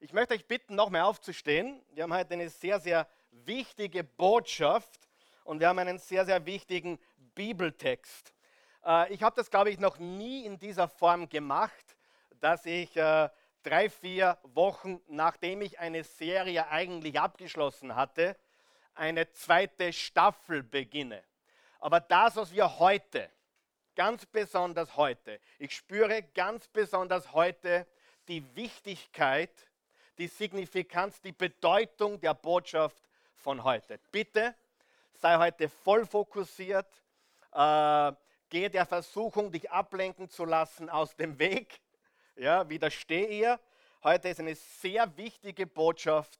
Ich möchte euch bitten, nochmal aufzustehen. Wir haben heute eine sehr, sehr wichtige Botschaft und wir haben einen sehr, sehr wichtigen Bibeltext. Äh, ich habe das, glaube ich, noch nie in dieser Form gemacht, dass ich äh, drei, vier Wochen, nachdem ich eine Serie eigentlich abgeschlossen hatte, eine zweite Staffel beginne. Aber das, was wir heute, ganz besonders heute, ich spüre ganz besonders heute die Wichtigkeit, die Signifikanz, die Bedeutung der Botschaft von heute. Bitte sei heute voll fokussiert. Äh, gehe der Versuchung, dich ablenken zu lassen, aus dem Weg. Ja, widerstehe ihr. Heute ist eine sehr wichtige Botschaft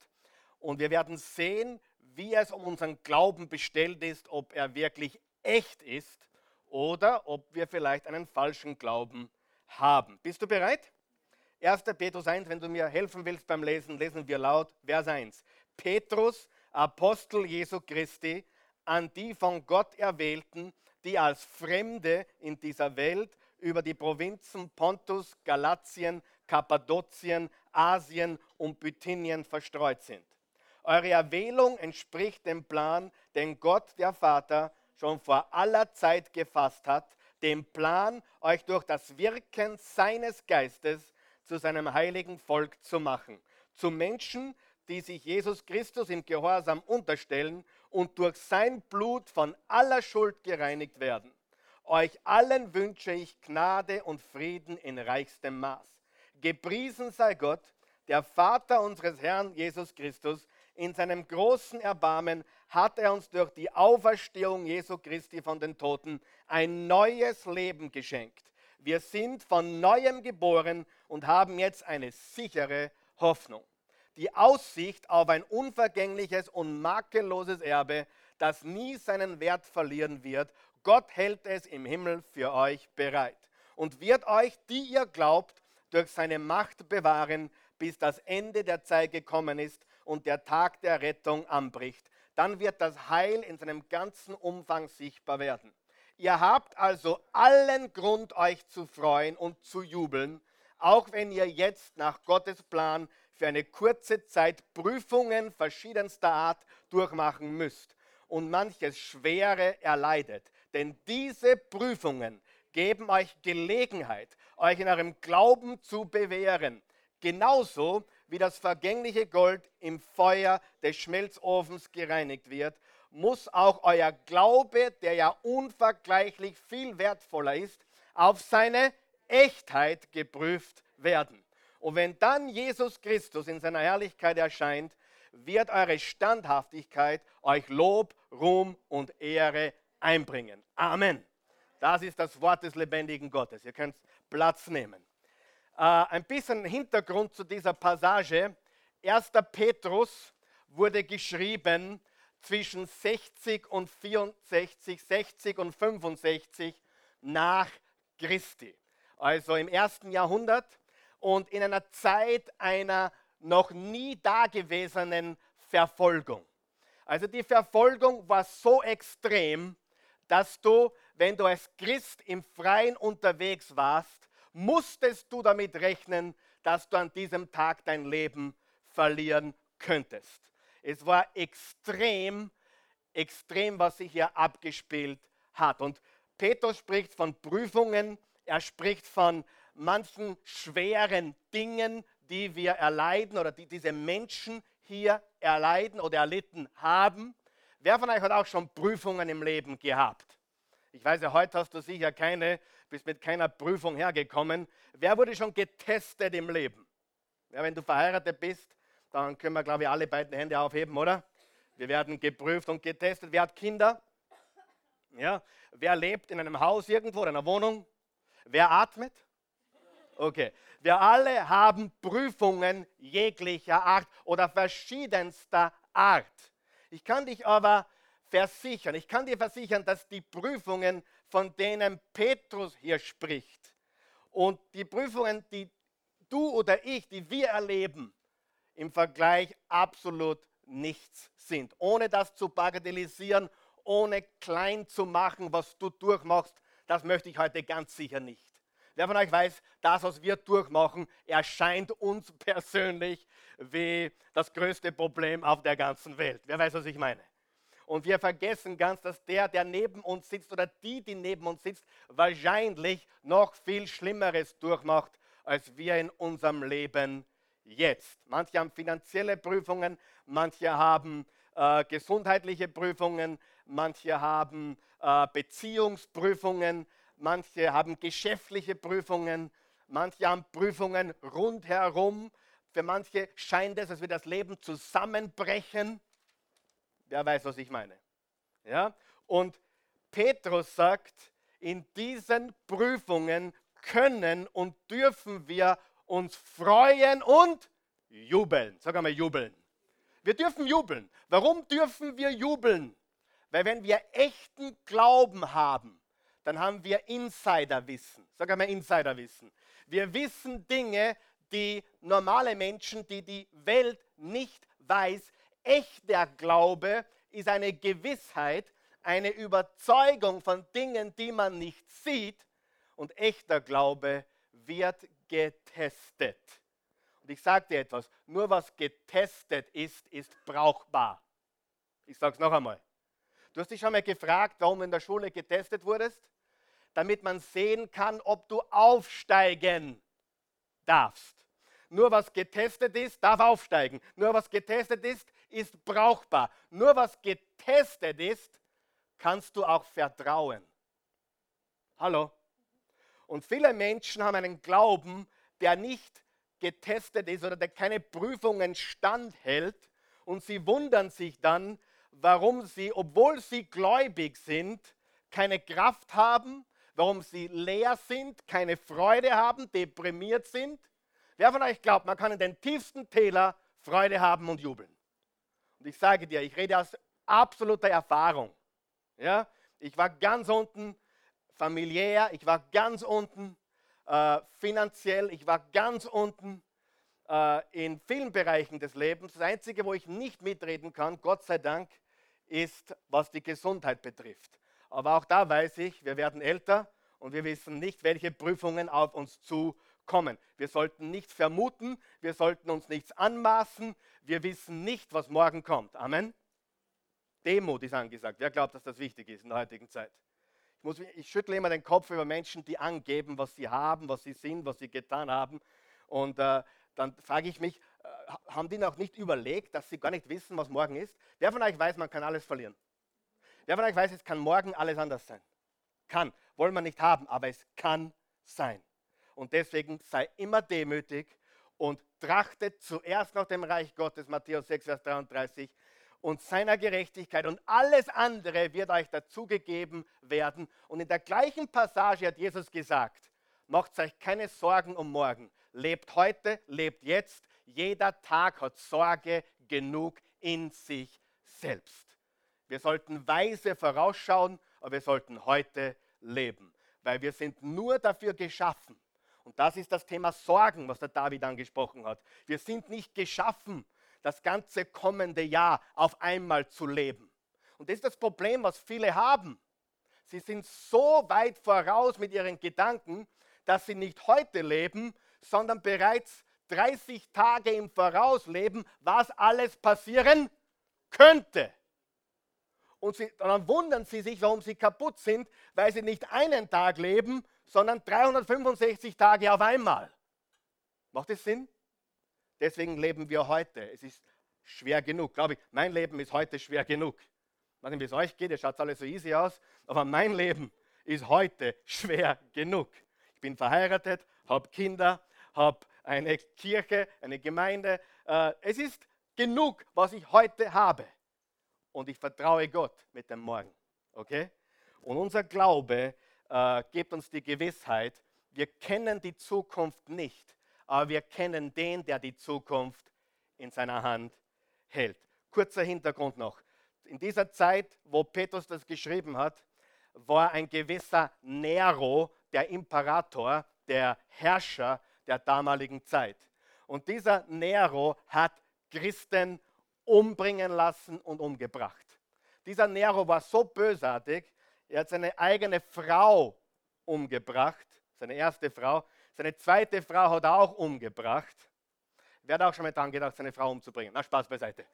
und wir werden sehen, wie es um unseren Glauben bestellt ist, ob er wirklich echt ist oder ob wir vielleicht einen falschen Glauben haben. Bist du bereit? 1. Petrus 1, wenn du mir helfen willst beim Lesen, lesen wir laut Vers 1. Petrus, Apostel Jesu Christi, an die von Gott erwählten, die als Fremde in dieser Welt über die Provinzen Pontus, Galatien, Kappadokien, Asien und Bithynien verstreut sind. Eure Erwählung entspricht dem Plan, den Gott, der Vater, schon vor aller Zeit gefasst hat, dem Plan, euch durch das Wirken seines Geistes zu seinem heiligen Volk zu machen. Zu Menschen, die sich Jesus Christus im Gehorsam unterstellen und durch sein Blut von aller Schuld gereinigt werden. Euch allen wünsche ich Gnade und Frieden in reichstem Maß. Gepriesen sei Gott, der Vater unseres Herrn Jesus Christus. In seinem großen Erbarmen hat er uns durch die Auferstehung Jesu Christi von den Toten ein neues Leben geschenkt. Wir sind von neuem geboren und haben jetzt eine sichere Hoffnung. Die Aussicht auf ein unvergängliches und makelloses Erbe, das nie seinen Wert verlieren wird. Gott hält es im Himmel für euch bereit und wird euch, die ihr glaubt, durch seine Macht bewahren, bis das Ende der Zeit gekommen ist und der Tag der Rettung anbricht. Dann wird das Heil in seinem ganzen Umfang sichtbar werden. Ihr habt also allen Grund, euch zu freuen und zu jubeln, auch wenn ihr jetzt nach Gottes Plan für eine kurze Zeit Prüfungen verschiedenster Art durchmachen müsst und manches Schwere erleidet. Denn diese Prüfungen geben euch Gelegenheit, euch in eurem Glauben zu bewähren. Genauso wie das vergängliche Gold im Feuer des Schmelzofens gereinigt wird, muss auch euer Glaube, der ja unvergleichlich viel wertvoller ist, auf seine Echtheit geprüft werden. Und wenn dann Jesus Christus in seiner Herrlichkeit erscheint, wird eure Standhaftigkeit euch Lob, Ruhm und Ehre einbringen. Amen. Das ist das Wort des lebendigen Gottes. Ihr könnt Platz nehmen. Äh, ein bisschen Hintergrund zu dieser Passage. 1. Petrus wurde geschrieben zwischen 60 und 64, 60 und 65 nach Christi. Also im ersten Jahrhundert und in einer Zeit einer noch nie dagewesenen Verfolgung. Also die Verfolgung war so extrem, dass du, wenn du als Christ im Freien unterwegs warst, musstest du damit rechnen, dass du an diesem Tag dein Leben verlieren könntest. Es war extrem, extrem, was sich hier abgespielt hat. Und Petrus spricht von Prüfungen, er spricht von manchen schweren Dingen, die wir erleiden oder die diese Menschen hier erleiden oder erlitten haben. Wer von euch hat auch schon Prüfungen im Leben gehabt? Ich weiß ja, heute hast du sicher keine, bist mit keiner Prüfung hergekommen. Wer wurde schon getestet im Leben? Ja, wenn du verheiratet bist, dann können wir, glaube ich, alle beiden Hände aufheben, oder? Wir werden geprüft und getestet. Wer hat Kinder? Ja. Wer lebt in einem Haus irgendwo, in einer Wohnung? Wer atmet? Okay. Wir alle haben Prüfungen jeglicher Art oder verschiedenster Art. Ich kann dich aber versichern, ich kann dir versichern, dass die Prüfungen, von denen Petrus hier spricht, und die Prüfungen, die du oder ich, die wir erleben, im Vergleich absolut nichts sind. Ohne das zu bagatellisieren, ohne klein zu machen, was du durchmachst, das möchte ich heute ganz sicher nicht. Wer von euch weiß, das, was wir durchmachen, erscheint uns persönlich wie das größte Problem auf der ganzen Welt. Wer weiß, was ich meine? Und wir vergessen ganz, dass der, der neben uns sitzt oder die, die neben uns sitzt, wahrscheinlich noch viel Schlimmeres durchmacht, als wir in unserem Leben jetzt. Manche haben finanzielle Prüfungen, manche haben äh, gesundheitliche Prüfungen, manche haben äh, Beziehungsprüfungen, manche haben geschäftliche Prüfungen, manche haben Prüfungen rundherum. Für manche scheint es, als würde das Leben zusammenbrechen. Wer weiß, was ich meine. Ja? Und Petrus sagt, in diesen Prüfungen können und dürfen wir uns freuen und jubeln. Sag einmal jubeln. Wir dürfen jubeln. Warum dürfen wir jubeln? Weil wenn wir echten Glauben haben, dann haben wir Insiderwissen. Sag einmal Insiderwissen. Wir wissen Dinge, die normale Menschen, die die Welt nicht weiß, echter Glaube ist eine Gewissheit, eine Überzeugung von Dingen, die man nicht sieht. Und echter Glaube wird getestet. Und ich sage dir etwas, nur was getestet ist, ist brauchbar. Ich sage es noch einmal. Du hast dich schon mal gefragt, warum du in der Schule getestet wurdest? Damit man sehen kann, ob du aufsteigen darfst. Nur was getestet ist, darf aufsteigen. Nur was getestet ist, ist brauchbar. Nur was getestet ist, kannst du auch vertrauen. Hallo? Und viele Menschen haben einen Glauben, der nicht getestet ist oder der keine Prüfungen standhält. Und sie wundern sich dann, warum sie, obwohl sie gläubig sind, keine Kraft haben, warum sie leer sind, keine Freude haben, deprimiert sind Wer von euch glaubt, man kann in den tiefsten Täler Freude haben und jubeln? Und ich sage dir, ich rede aus absoluter Erfahrung. Ja? Ich war ganz unten familiär, ich war ganz unten äh, finanziell, ich war ganz unten äh, in vielen Bereichen des Lebens. Das Einzige, wo ich nicht mitreden kann, Gott sei Dank, ist, was die Gesundheit betrifft. Aber auch da weiß ich, wir werden älter und wir wissen nicht, welche Prüfungen auf uns zukommen kommen. Wir sollten nichts vermuten, wir sollten uns nichts anmaßen, wir wissen nicht, was morgen kommt. Amen. Demut ist angesagt. Wer glaubt, dass das wichtig ist in der heutigen Zeit? Ich, muss, ich schüttle immer den Kopf über Menschen, die angeben, was sie haben, was sie sind, was sie getan haben. Und äh, dann frage ich mich, äh, haben die noch nicht überlegt, dass sie gar nicht wissen, was morgen ist? Wer von euch weiß, man kann alles verlieren? Wer von euch weiß, es kann morgen alles anders sein? Kann. Wollen wir nicht haben, aber es kann sein. Und deswegen sei immer demütig und trachtet zuerst nach dem Reich Gottes, Matthäus 6, Vers 33, und seiner Gerechtigkeit und alles andere wird euch dazugegeben werden. Und in der gleichen Passage hat Jesus gesagt, macht euch keine Sorgen um morgen. Lebt heute, lebt jetzt. Jeder Tag hat Sorge genug in sich selbst. Wir sollten weise vorausschauen, aber wir sollten heute leben, weil wir sind nur dafür geschaffen, und das ist das Thema Sorgen, was der David angesprochen hat. Wir sind nicht geschaffen, das ganze kommende Jahr auf einmal zu leben. Und das ist das Problem, was viele haben. Sie sind so weit voraus mit ihren Gedanken, dass sie nicht heute leben, sondern bereits 30 Tage im Voraus leben, was alles passieren könnte. Und sie, dann wundern sie sich, warum sie kaputt sind, weil sie nicht einen Tag leben, sondern 365 Tage auf einmal. Macht das Sinn? Deswegen leben wir heute. Es ist schwer genug, glaube ich. Mein Leben ist heute schwer genug. Ich weiß nicht, wie es euch geht, ihr schaut alles so easy aus, aber mein Leben ist heute schwer genug. Ich bin verheiratet, habe Kinder, habe eine Kirche, eine Gemeinde. Äh, es ist genug, was ich heute habe. Und ich vertraue Gott mit dem Morgen. Okay? Und unser Glaube äh, gibt uns die Gewissheit, wir kennen die Zukunft nicht, aber wir kennen den, der die Zukunft in seiner Hand hält. Kurzer Hintergrund noch. In dieser Zeit, wo Petrus das geschrieben hat, war ein gewisser Nero der Imperator, der Herrscher der damaligen Zeit. Und dieser Nero hat Christen umbringen lassen und umgebracht. Dieser Nero war so bösartig, er hat seine eigene Frau umgebracht, seine erste Frau. Seine zweite Frau hat er auch umgebracht. Wer hat auch schon mal dran gedacht, seine Frau umzubringen? Na, Spaß beiseite.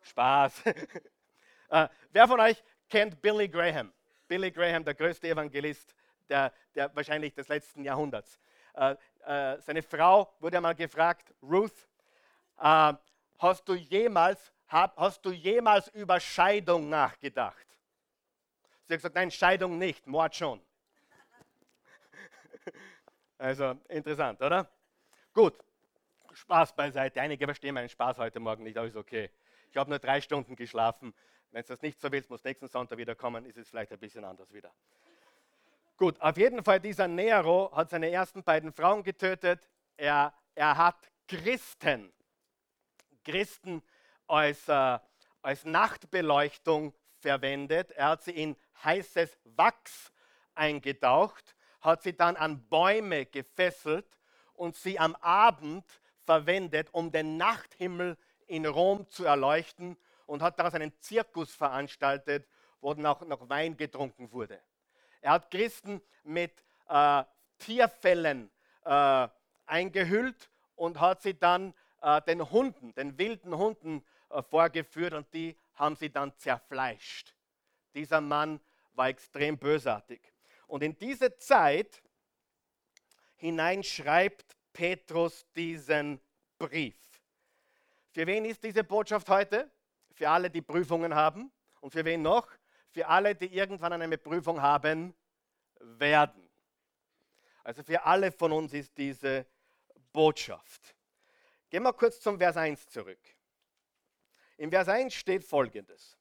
Spaß. äh, wer von euch kennt Billy Graham? Billy Graham, der größte Evangelist der, der wahrscheinlich des letzten Jahrhunderts. Äh, äh, seine Frau wurde einmal gefragt, Ruth, äh, hast, du jemals, hab, hast du jemals über Scheidung nachgedacht? Sie hat gesagt, nein, Scheidung nicht, Mord schon. Also interessant, oder? Gut, Spaß beiseite. Einige verstehen meinen Spaß heute Morgen nicht, aber ist okay. Ich habe nur drei Stunden geschlafen. Wenn du das nicht so willst, muss nächsten Sonntag wieder kommen, ist es vielleicht ein bisschen anders wieder. Gut, auf jeden Fall, dieser Nero hat seine ersten beiden Frauen getötet. Er, er hat Christen, Christen als, äh, als Nachtbeleuchtung verwendet. Er hat sie in heißes Wachs eingetaucht, hat sie dann an Bäume gefesselt und sie am Abend verwendet, um den Nachthimmel in Rom zu erleuchten und hat daraus einen Zirkus veranstaltet, wo dann auch noch Wein getrunken wurde. Er hat Christen mit äh, Tierfällen äh, eingehüllt und hat sie dann äh, den Hunden, den wilden Hunden äh, vorgeführt und die haben sie dann zerfleischt. Dieser Mann war extrem bösartig. Und in diese Zeit hinein schreibt Petrus diesen Brief. Für wen ist diese Botschaft heute? Für alle, die Prüfungen haben. Und für wen noch? Für alle, die irgendwann eine Prüfung haben werden. Also für alle von uns ist diese Botschaft. Gehen wir kurz zum Vers 1 zurück. Im Vers 1 steht folgendes.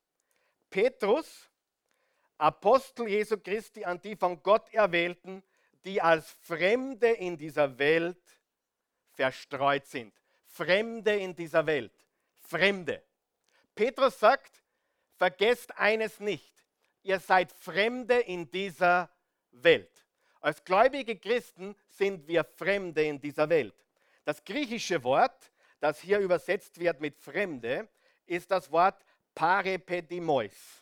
Petrus, Apostel Jesu Christi an die von Gott erwählten, die als Fremde in dieser Welt verstreut sind. Fremde in dieser Welt. Fremde. Petrus sagt, vergesst eines nicht. Ihr seid Fremde in dieser Welt. Als gläubige Christen sind wir Fremde in dieser Welt. Das griechische Wort, das hier übersetzt wird mit Fremde, ist das Wort Parepedimois.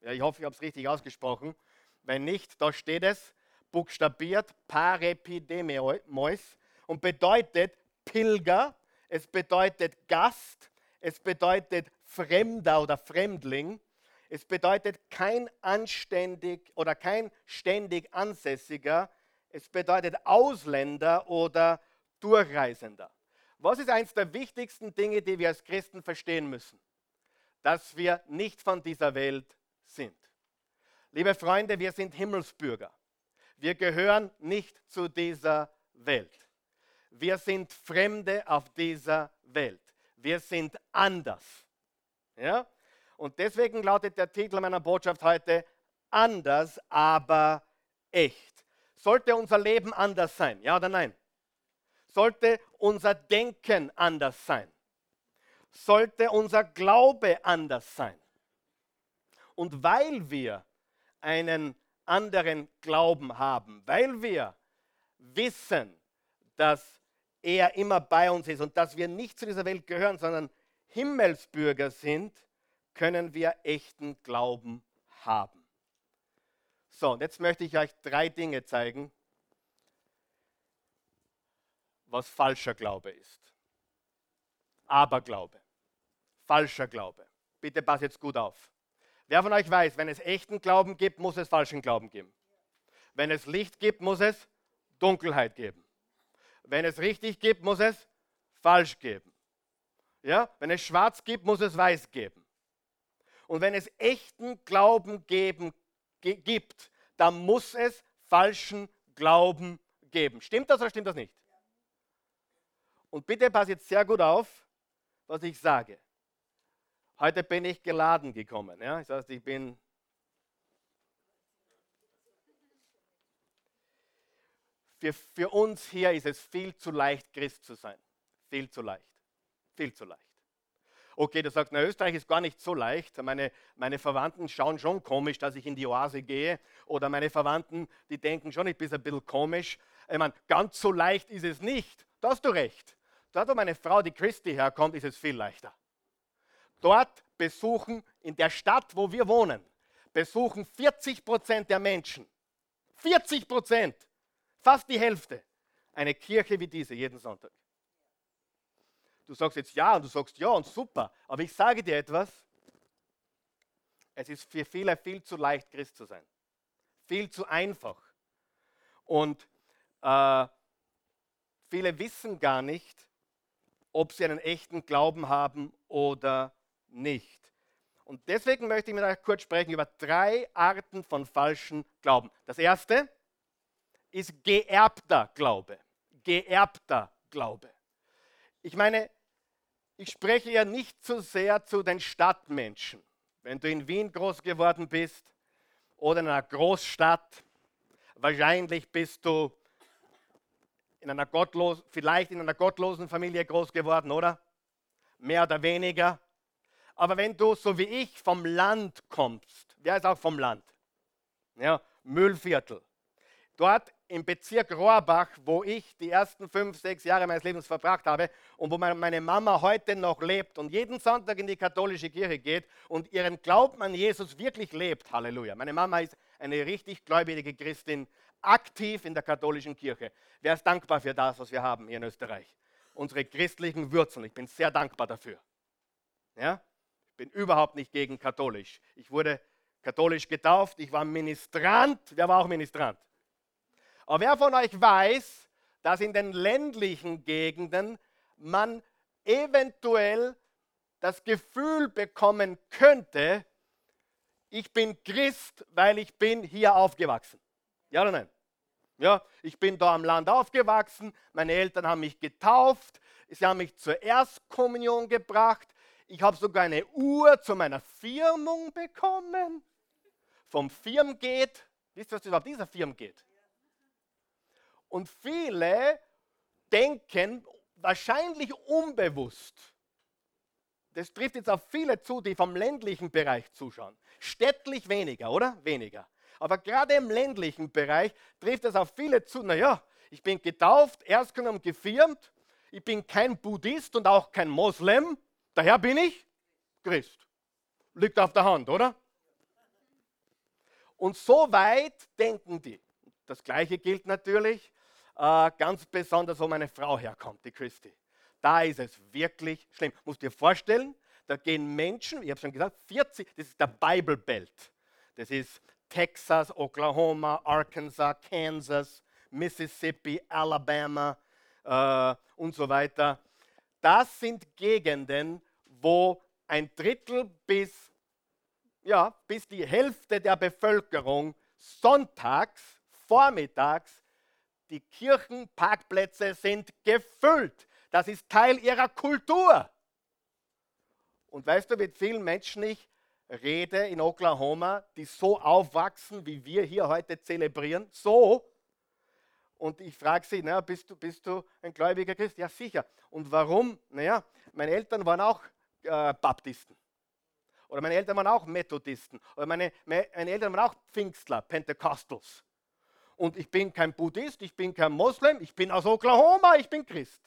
Ja, ich hoffe, ich habe es richtig ausgesprochen. Wenn nicht, da steht es buchstabiert Parepidemos und bedeutet Pilger, es bedeutet Gast, es bedeutet Fremder oder Fremdling, es bedeutet kein anständig oder kein ständig Ansässiger, es bedeutet Ausländer oder Durchreisender. Was ist eines der wichtigsten Dinge, die wir als Christen verstehen müssen? Dass wir nicht von dieser Welt sind. Liebe Freunde, wir sind Himmelsbürger. Wir gehören nicht zu dieser Welt. Wir sind Fremde auf dieser Welt. Wir sind anders. Ja? Und deswegen lautet der Titel meiner Botschaft heute anders, aber echt. Sollte unser Leben anders sein? Ja oder nein? Sollte unser Denken anders sein? Sollte unser Glaube anders sein? Und weil wir einen anderen Glauben haben, weil wir wissen, dass er immer bei uns ist und dass wir nicht zu dieser Welt gehören, sondern Himmelsbürger sind, können wir echten Glauben haben. So, und jetzt möchte ich euch drei Dinge zeigen, was falscher Glaube ist. Aberglaube. Falscher Glaube. Bitte pass jetzt gut auf. Wer von euch weiß, wenn es echten Glauben gibt, muss es falschen Glauben geben. Wenn es Licht gibt, muss es Dunkelheit geben. Wenn es richtig gibt, muss es falsch geben. Ja? Wenn es schwarz gibt, muss es weiß geben. Und wenn es echten Glauben geben, gibt, dann muss es falschen Glauben geben. Stimmt das oder stimmt das nicht? Und bitte pass jetzt sehr gut auf, was ich sage. Heute bin ich geladen gekommen. Ja? Das heißt, ich bin für, für uns hier ist es viel zu leicht, Christ zu sein. Viel zu leicht. Viel zu leicht. Okay, du sagst, na, Österreich ist gar nicht so leicht. Meine, meine Verwandten schauen schon komisch, dass ich in die Oase gehe. Oder meine Verwandten, die denken schon, ich bin ein bisschen komisch. Ich meine, ganz so leicht ist es nicht. Da hast du recht. Dort, wo meine Frau, die Christi, herkommt, ist es viel leichter. Dort besuchen, in der Stadt, wo wir wohnen, besuchen 40 Prozent der Menschen, 40 Prozent, fast die Hälfte, eine Kirche wie diese jeden Sonntag. du sagst jetzt ja und du sagst ja und super. Aber ich sage dir etwas, es ist für viele viel zu leicht, Christ zu sein. Viel zu einfach. Und äh, viele wissen gar nicht, ob sie einen echten Glauben haben oder nicht. Und deswegen möchte ich mit euch kurz sprechen über drei Arten von falschen Glauben. Das erste ist geerbter Glaube. Geerbter Glaube. Ich meine, ich spreche ja nicht so sehr zu den Stadtmenschen. Wenn du in Wien groß geworden bist oder in einer Großstadt, wahrscheinlich bist du in einer gottlos, vielleicht in einer gottlosen Familie groß geworden, oder? Mehr oder weniger. Aber wenn du, so wie ich, vom Land kommst, wer ist auch vom Land? Ja, Müllviertel. Dort im Bezirk Rohrbach, wo ich die ersten fünf, sechs Jahre meines Lebens verbracht habe und wo meine Mama heute noch lebt und jeden Sonntag in die katholische Kirche geht und ihren Glauben an Jesus wirklich lebt. Halleluja. Meine Mama ist eine richtig gläubige Christin, aktiv in der katholischen Kirche. Wer ist dankbar für das, was wir haben hier in Österreich? Unsere christlichen Wurzeln. Ich bin sehr dankbar dafür. Ja? Ich bin überhaupt nicht gegen katholisch. Ich wurde katholisch getauft. Ich war Ministrant. Wer war auch Ministrant? Aber wer von euch weiß, dass in den ländlichen Gegenden man eventuell das Gefühl bekommen könnte, ich bin Christ, weil ich bin hier aufgewachsen. Ja oder nein? Ja, ich bin da am Land aufgewachsen, meine Eltern haben mich getauft, sie haben mich zur Erstkommunion gebracht, ich habe sogar eine Uhr zu meiner Firmung bekommen. Vom Firmgeht. Wisst ihr, was überhaupt dieser Firmgeht? Und viele denken wahrscheinlich unbewusst, das trifft jetzt auf viele zu, die vom ländlichen Bereich zuschauen. Städtlich weniger, oder? Weniger. Aber gerade im ländlichen Bereich trifft es auf viele zu. Naja, ich bin getauft, erst genommen gefirmt, ich bin kein Buddhist und auch kein Moslem, daher bin ich Christ. Liegt auf der Hand, oder? Und so weit denken die. Das gleiche gilt natürlich äh, ganz besonders, wo meine Frau herkommt, die Christi. Da ist es wirklich schlimm. Musst dir vorstellen, da gehen Menschen, ich habe schon gesagt, 40, das ist der Bible Belt. Das ist Texas, Oklahoma, Arkansas, Kansas, Mississippi, Alabama äh, und so weiter. Das sind Gegenden, wo ein Drittel bis, ja, bis die Hälfte der Bevölkerung sonntags, vormittags, die Kirchenparkplätze sind gefüllt. Das ist Teil ihrer Kultur. Und weißt du, mit vielen Menschen ich rede in Oklahoma, die so aufwachsen, wie wir hier heute zelebrieren, so. Und ich frage sie, naja, bist du, bist du ein gläubiger Christ? Ja, sicher. Und warum? Naja, meine Eltern waren auch äh, Baptisten. Oder meine Eltern waren auch Methodisten. Oder meine, meine Eltern waren auch Pfingstler, Pentecostals. Und ich bin kein Buddhist, ich bin kein Moslem, ich bin aus Oklahoma, ich bin Christ.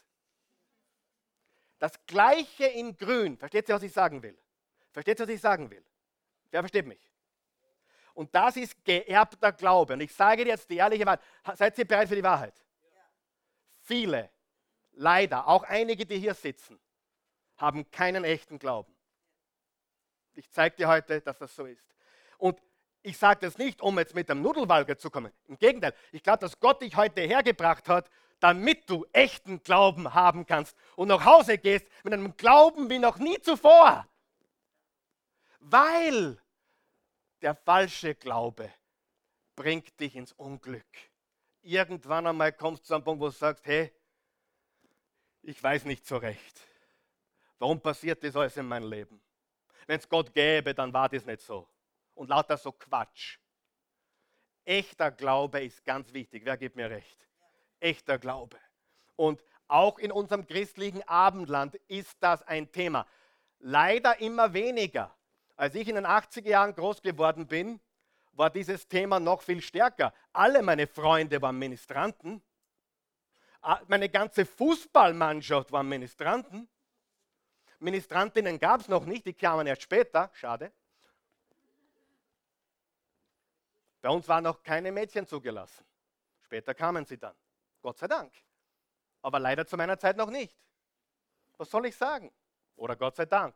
Das gleiche in Grün. Versteht ihr, was ich sagen will? Versteht ihr, was ich sagen will? Wer versteht mich? Und das ist geerbter Glaube. Und ich sage dir jetzt die ehrliche Wahrheit. Seid ihr bereit für die Wahrheit? Viele, leider, auch einige, die hier sitzen, haben keinen echten Glauben. Ich zeige dir heute, dass das so ist. Und ich sage das nicht, um jetzt mit dem Nudelwalger zu kommen. Im Gegenteil, ich glaube, dass Gott dich heute hergebracht hat, damit du echten Glauben haben kannst und nach Hause gehst mit einem Glauben wie noch nie zuvor. Weil der falsche Glaube bringt dich ins Unglück. Irgendwann einmal kommst du zu einem Punkt, wo du sagst, hey, ich weiß nicht so recht. Warum passiert das alles in meinem Leben? Wenn es Gott gäbe, dann war das nicht so. Und lauter so Quatsch. Echter Glaube ist ganz wichtig. Wer gibt mir recht? Echter Glaube. Und auch in unserem christlichen Abendland ist das ein Thema. Leider immer weniger. Als ich in den 80er Jahren groß geworden bin, war dieses Thema noch viel stärker. Alle meine Freunde waren Ministranten. Meine ganze Fußballmannschaft waren Ministranten. Ministrantinnen gab es noch nicht, die kamen erst später, schade. Bei uns waren noch keine Mädchen zugelassen. Später kamen sie dann. Gott sei Dank. Aber leider zu meiner Zeit noch nicht. Was soll ich sagen? Oder Gott sei Dank.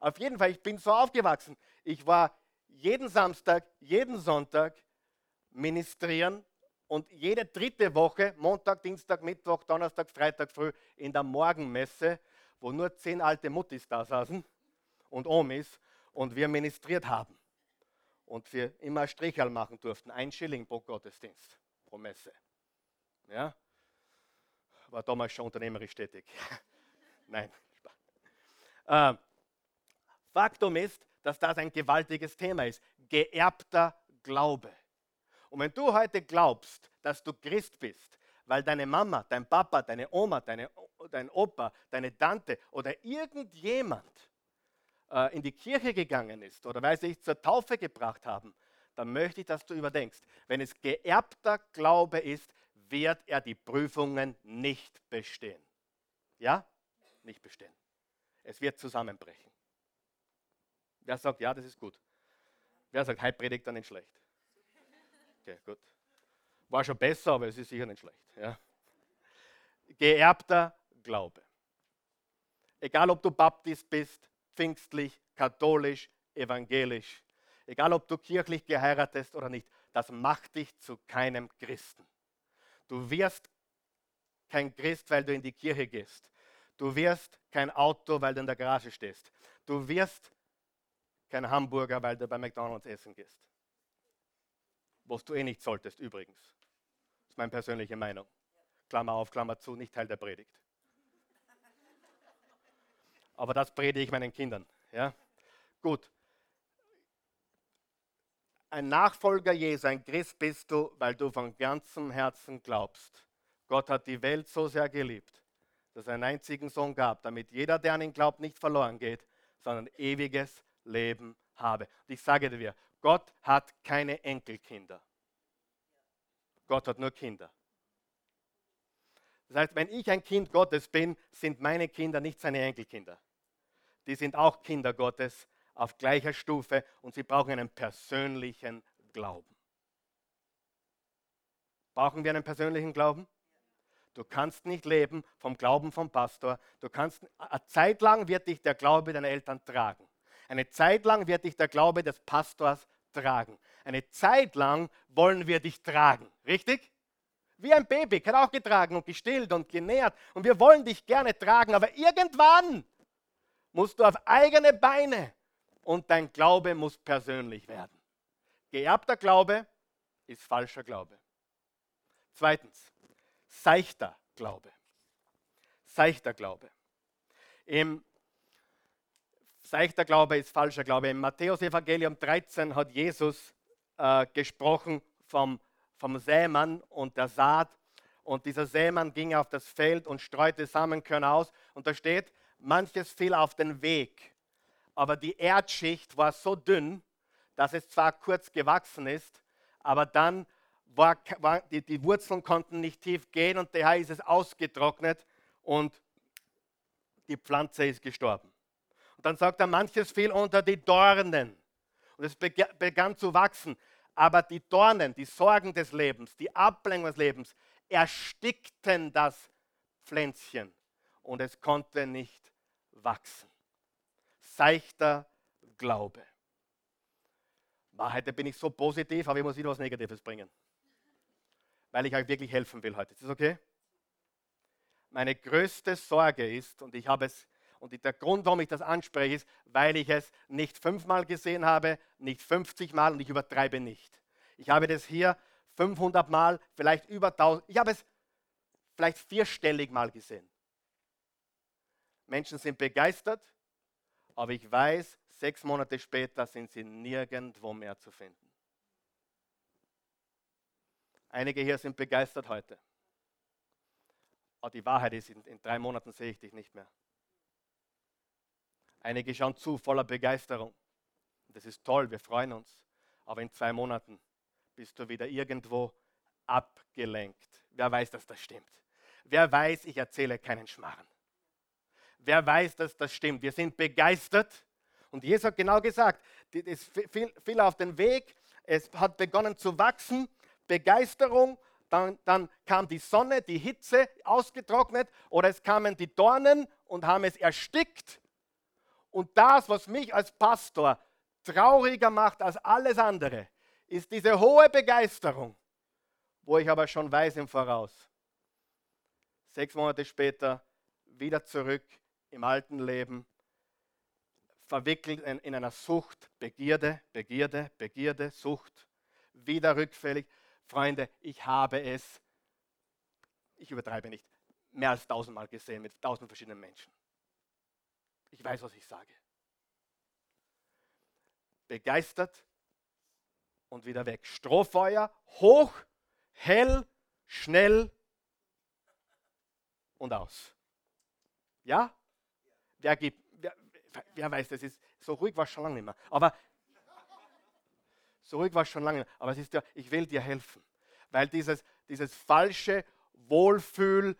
Auf jeden Fall, ich bin so aufgewachsen. Ich war jeden Samstag, jeden Sonntag ministrieren und jede dritte Woche, Montag, Dienstag, Mittwoch, Donnerstag, Freitag früh in der Morgenmesse, wo nur zehn alte Muttis da saßen und Omis und wir ministriert haben. Und wir immer Strichel machen durften, ein Schilling pro Gottesdienst, pro Messe. Ja? War damals schon unternehmerisch tätig. Nein. Äh, Faktum ist, dass das ein gewaltiges Thema ist. Geerbter Glaube. Und wenn du heute glaubst, dass du Christ bist, weil deine Mama, dein Papa, deine Oma, deine, dein Opa, deine Tante oder irgendjemand äh, in die Kirche gegangen ist oder weil sie dich zur Taufe gebracht haben, dann möchte ich, dass du überdenkst. Wenn es geerbter Glaube ist, wird er die Prüfungen nicht bestehen. Ja? Nicht bestehen. Es wird zusammenbrechen. Wer sagt, ja, das ist gut? Wer sagt, heute predigt er nicht schlecht? Okay, gut. War schon besser, aber es ist sicher nicht schlecht. Ja. Geerbter Glaube. Egal, ob du Baptist bist, pfingstlich, katholisch, evangelisch, egal, ob du kirchlich geheiratest oder nicht, das macht dich zu keinem Christen. Du wirst kein Christ, weil du in die Kirche gehst. Du wirst kein Auto, weil du in der Garage stehst. Du wirst kein Hamburger, weil du bei McDonald's essen gehst. Was du eh nicht solltest, übrigens. Das ist meine persönliche Meinung. Klammer auf, Klammer zu, nicht Teil der Predigt. Aber das predige ich meinen Kindern. Ja? Gut. Ein Nachfolger Jesu, ein Christ bist du, weil du von ganzem Herzen glaubst. Gott hat die Welt so sehr geliebt, dass er einen einzigen Sohn gab, damit jeder, der an ihn glaubt, nicht verloren geht, sondern ewiges Leben habe. Und ich sage dir, Gott hat keine Enkelkinder. Gott hat nur Kinder. Das heißt, wenn ich ein Kind Gottes bin, sind meine Kinder nicht seine Enkelkinder. Die sind auch Kinder Gottes auf gleicher Stufe und sie brauchen einen persönlichen Glauben. Brauchen wir einen persönlichen Glauben? Du kannst nicht leben vom Glauben vom Pastor. Du kannst, eine Zeit lang wird dich der Glaube deiner Eltern tragen. Eine Zeit lang wird dich der Glaube des Pastors tragen. Eine Zeit lang wollen wir dich tragen. Richtig? Wie ein Baby, kann auch getragen und gestillt und genährt. Und wir wollen dich gerne tragen, aber irgendwann musst du auf eigene Beine und dein Glaube muss persönlich werden. Geerbter Glaube ist falscher Glaube. Zweitens, seichter Glaube. Seichter Glaube. Im Seichter Glaube ist falscher Glaube. Im Matthäus-Evangelium 13 hat Jesus äh, gesprochen vom, vom Sämann und der Saat. Und dieser Sämann ging auf das Feld und streute Samenkörner aus. Und da steht, manches fiel auf den Weg. Aber die Erdschicht war so dünn, dass es zwar kurz gewachsen ist, aber dann war, war die, die Wurzeln konnten nicht tief gehen und daher ist es ausgetrocknet und die Pflanze ist gestorben. Und dann sagt er, manches fiel unter die Dornen. Und es begann zu wachsen. Aber die Dornen, die Sorgen des Lebens, die Ablenkung des Lebens, erstickten das Pflänzchen. Und es konnte nicht wachsen. Seichter Glaube. Heute bin ich so positiv, aber ich muss wieder was Negatives bringen. Weil ich euch wirklich helfen will heute. Ist das okay? Meine größte Sorge ist, und ich habe es und der Grund, warum ich das anspreche, ist, weil ich es nicht fünfmal gesehen habe, nicht 50 Mal und ich übertreibe nicht. Ich habe das hier 500 Mal, vielleicht über 1000. Ich habe es vielleicht vierstellig mal gesehen. Menschen sind begeistert, aber ich weiß, sechs Monate später sind sie nirgendwo mehr zu finden. Einige hier sind begeistert heute. Aber die Wahrheit ist, in, drei Monaten sehe ich dich nicht mehr. Einige schauen zu, voller Begeisterung. Das ist toll, wir freuen uns. Aber in zwei Monaten bist du wieder irgendwo abgelenkt. Wer weiß, dass das stimmt? Wer weiß, ich erzähle keinen Schmarren? Wer weiß, dass das stimmt? Wir sind begeistert. Und Jesus hat genau gesagt, es fiel, auf den Weg, es hat begonnen zu wachsen, Begeisterung, dann, dann kam die Sonne, die Hitze ausgetrocknet oder es kamen die Dornen und haben es erstickt. Und das, was mich als Pastor trauriger macht als alles andere, ist diese hohe Begeisterung, wo ich aber schon weiß im Voraus. Sechs Monate später wieder zurück im alten Leben, verwickelt in, in einer Sucht, Begierde, Begierde, Begierde, Sucht, wieder rückfällig. Freunde, ich habe es, ich übertreibe nicht, mehr als tausendmal gesehen mit tausend verschiedenen Menschen. Ich weiß, was ich sage. Begeistert und wieder weg. Strohfeuer, hoch, hell, schnell und aus. Ja? Wer, gibt, wer, wer weiß, das ist so ruhig war es schon lange nicht mehr. Aber so ruhig war schon lange. Aber es ist ja, ich will dir helfen. Weil dieses, dieses falsche Wohlfühl,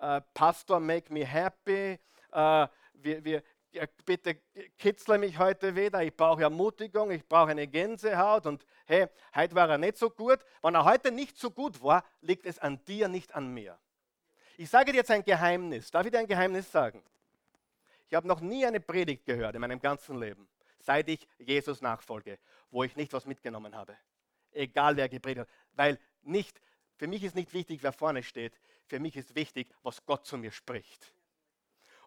äh, Pastor, make me happy, äh, wir, wir, ja, bitte kitzle mich heute wieder, ich brauche Ermutigung, ich brauche eine Gänsehaut und hey, heute war er nicht so gut. Wenn er heute nicht so gut war, liegt es an dir, nicht an mir. Ich sage dir jetzt ein Geheimnis. Darf ich dir ein Geheimnis sagen? Ich habe noch nie eine Predigt gehört in meinem ganzen Leben, seit ich Jesus nachfolge, wo ich nicht was mitgenommen habe. Egal wer gepredigt hat. Weil nicht, für mich ist nicht wichtig, wer vorne steht. Für mich ist wichtig, was Gott zu mir spricht.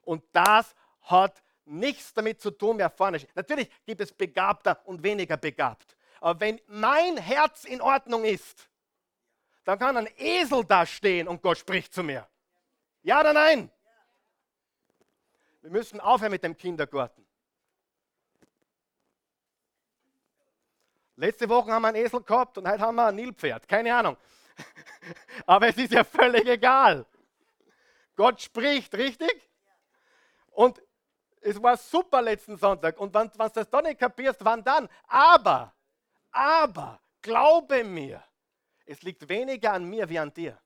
Und das hat nichts damit zu tun, wer vorne steht. Natürlich gibt es begabter und weniger begabt. Aber wenn mein Herz in Ordnung ist, dann kann ein Esel da stehen und Gott spricht zu mir. Ja oder nein? Wir müssen aufhören mit dem Kindergarten. Letzte Woche haben wir einen Esel gehabt und heute haben wir ein Nilpferd. Keine Ahnung. Aber es ist ja völlig egal. Gott spricht, richtig? Und es war super letzten Sonntag. Und wenn, du das dann nicht kapierst, wann dann? Aber, aber, glaube mir, es liegt weniger an mir wie an dir.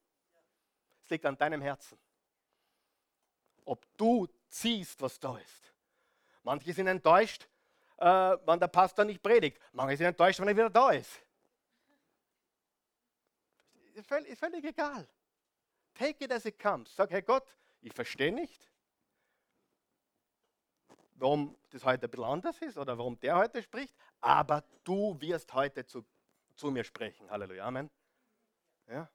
Es liegt an deinem Herzen ob du ziehst, was da ist. Manche sind enttäuscht, äh, wenn der Pastor nicht predigt. Manche sind enttäuscht, wenn er wieder da ist. Ist völlig, völlig egal. Take it as it comes. Sag, hey Gott, ich verstehe nicht, warum das heute ein bisschen anders ist oder warum der heute spricht, aber du wirst heute zu, zu mir sprechen. Halleluja, Amen. Ja?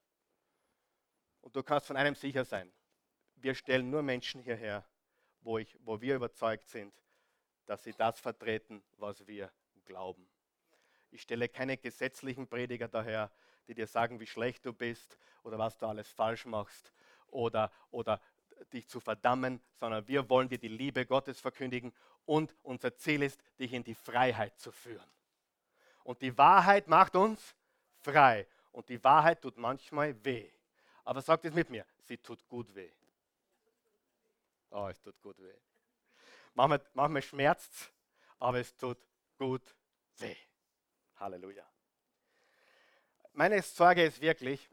Und du kannst von einem sicher sein wir stellen nur Menschen hierher, wo, ich, wo wir überzeugt sind, dass sie das vertreten, was wir glauben. Ich stelle keine gesetzlichen Prediger daher, die dir sagen, wie schlecht du bist oder was du alles falsch machst oder, oder dich zu verdammen, sondern wir wollen dir die Liebe Gottes verkündigen und unser Ziel ist, dich in die Freiheit zu führen. Und die Wahrheit macht uns frei und die Wahrheit tut manchmal weh. Aber sagt es mit mir, sie tut gut weh. Oh, es tut gut weh. Manchmal, manchmal schmerzt es, aber es tut gut weh. Halleluja. Meine Sorge ist wirklich,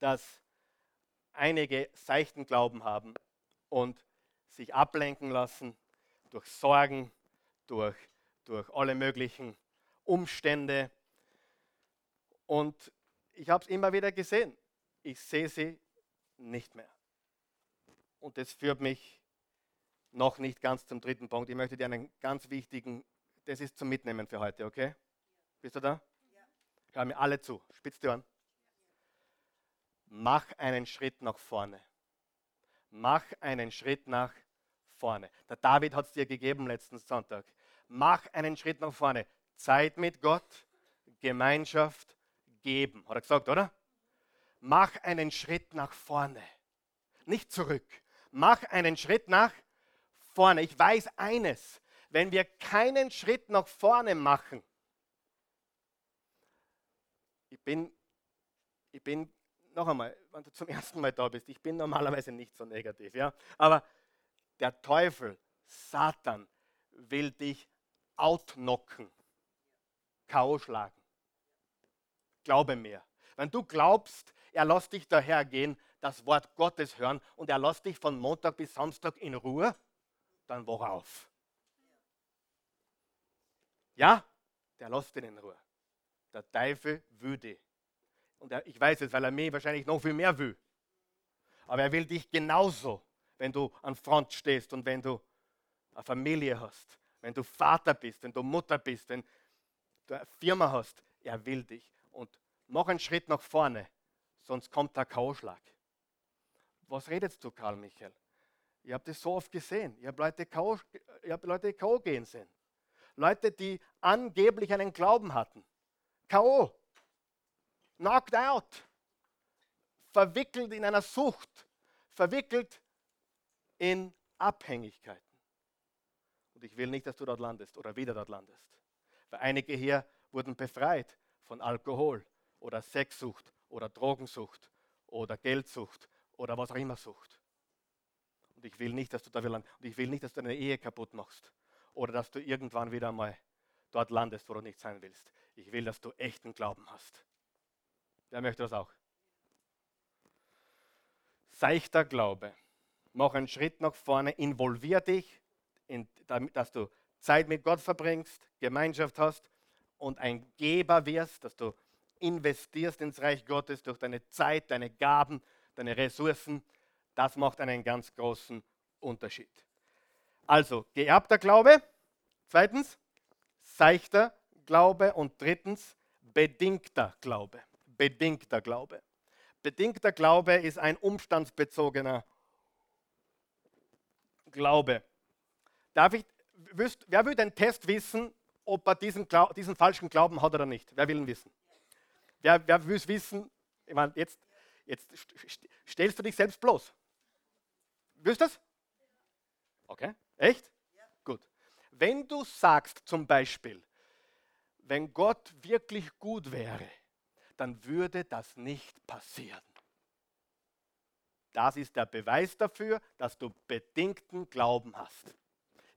dass einige seichten Glauben haben und sich ablenken lassen durch Sorgen, durch, durch alle möglichen Umstände. Und ich habe es immer wieder gesehen. Ich sehe sie nicht mehr. Und das führt mich noch nicht ganz zum dritten Punkt. Ich möchte dir einen ganz wichtigen, das ist zum Mitnehmen für heute, okay? Bist du da? Ja. Hör mir alle zu, spitz die Ohren. Mach einen Schritt nach vorne. Mach einen Schritt nach vorne. Der David hat es dir gegeben letzten Sonntag. Mach einen Schritt nach vorne. Zeit mit Gott, Gemeinschaft, geben. Hat er gesagt, oder? Mach einen Schritt nach vorne. Nicht zurück mach einen Schritt nach vorne. Ich weiß eines, wenn wir keinen Schritt nach vorne machen, ich bin, ich bin, noch einmal, wenn du zum ersten Mal da bist, ich bin normalerweise nicht so negativ, ja, aber der Teufel, Satan, will dich outnocken, K.O. schlagen. Glaube mir. Wenn du glaubst, er lässt dich dahergehen, das Wort Gottes hören und er lässt dich von Montag bis Samstag in Ruhe, dann worauf? Ja, der lässt ihn in Ruhe. Der Teufel will Und er, ich weiß es, weil er mich wahrscheinlich noch viel mehr will. Aber er will dich genauso wenn du an Front stehst und wenn du eine Familie hast, wenn du Vater bist, wenn du Mutter bist, wenn du eine Firma hast. Er will dich. Und mach einen Schritt nach vorne, sonst kommt der K.O.-Schlag. Was redest du, Karl Michael? Ich habe das so oft gesehen. Ich habe Leute K.O. hab gehen sehen. Leute, die angeblich einen Glauben hatten. K.O. Knocked out. Verwickelt in einer Sucht. Verwickelt in Abhängigkeiten. Und ich will nicht, dass du dort landest oder wieder dort landest. Weil einige hier wurden befreit von Alkohol oder Sexsucht oder Drogensucht oder Geldsucht oder was auch immer Sucht. Und ich will nicht, dass du da wieder. Und ich will nicht, dass du deine Ehe kaputt machst oder dass du irgendwann wieder mal dort landest, wo du nicht sein willst. Ich will, dass du echten Glauben hast. Wer möchte das auch? Seichter Glaube. Mach einen Schritt nach vorne, involvier dich, in, damit, dass du Zeit mit Gott verbringst, Gemeinschaft hast und ein Geber wirst, dass du investierst ins Reich Gottes durch deine Zeit, deine Gaben, deine Ressourcen. Das macht einen ganz großen Unterschied. Also geerbter Glaube, zweitens seichter Glaube und drittens bedingter Glaube. Bedingter Glaube. Bedingter Glaube ist ein umstandsbezogener Glaube. Darf ich, wüsst, wer will den Test wissen, ob er diesen, diesen, falschen Glauben hat oder nicht? Wer will ihn wissen? Wer, wer will es wissen? Ich meine, jetzt, jetzt stellst du dich selbst bloß. Willst du das? Okay. Echt? Ja. Gut. Wenn du sagst zum Beispiel, wenn Gott wirklich gut wäre, dann würde das nicht passieren. Das ist der Beweis dafür, dass du bedingten Glauben hast.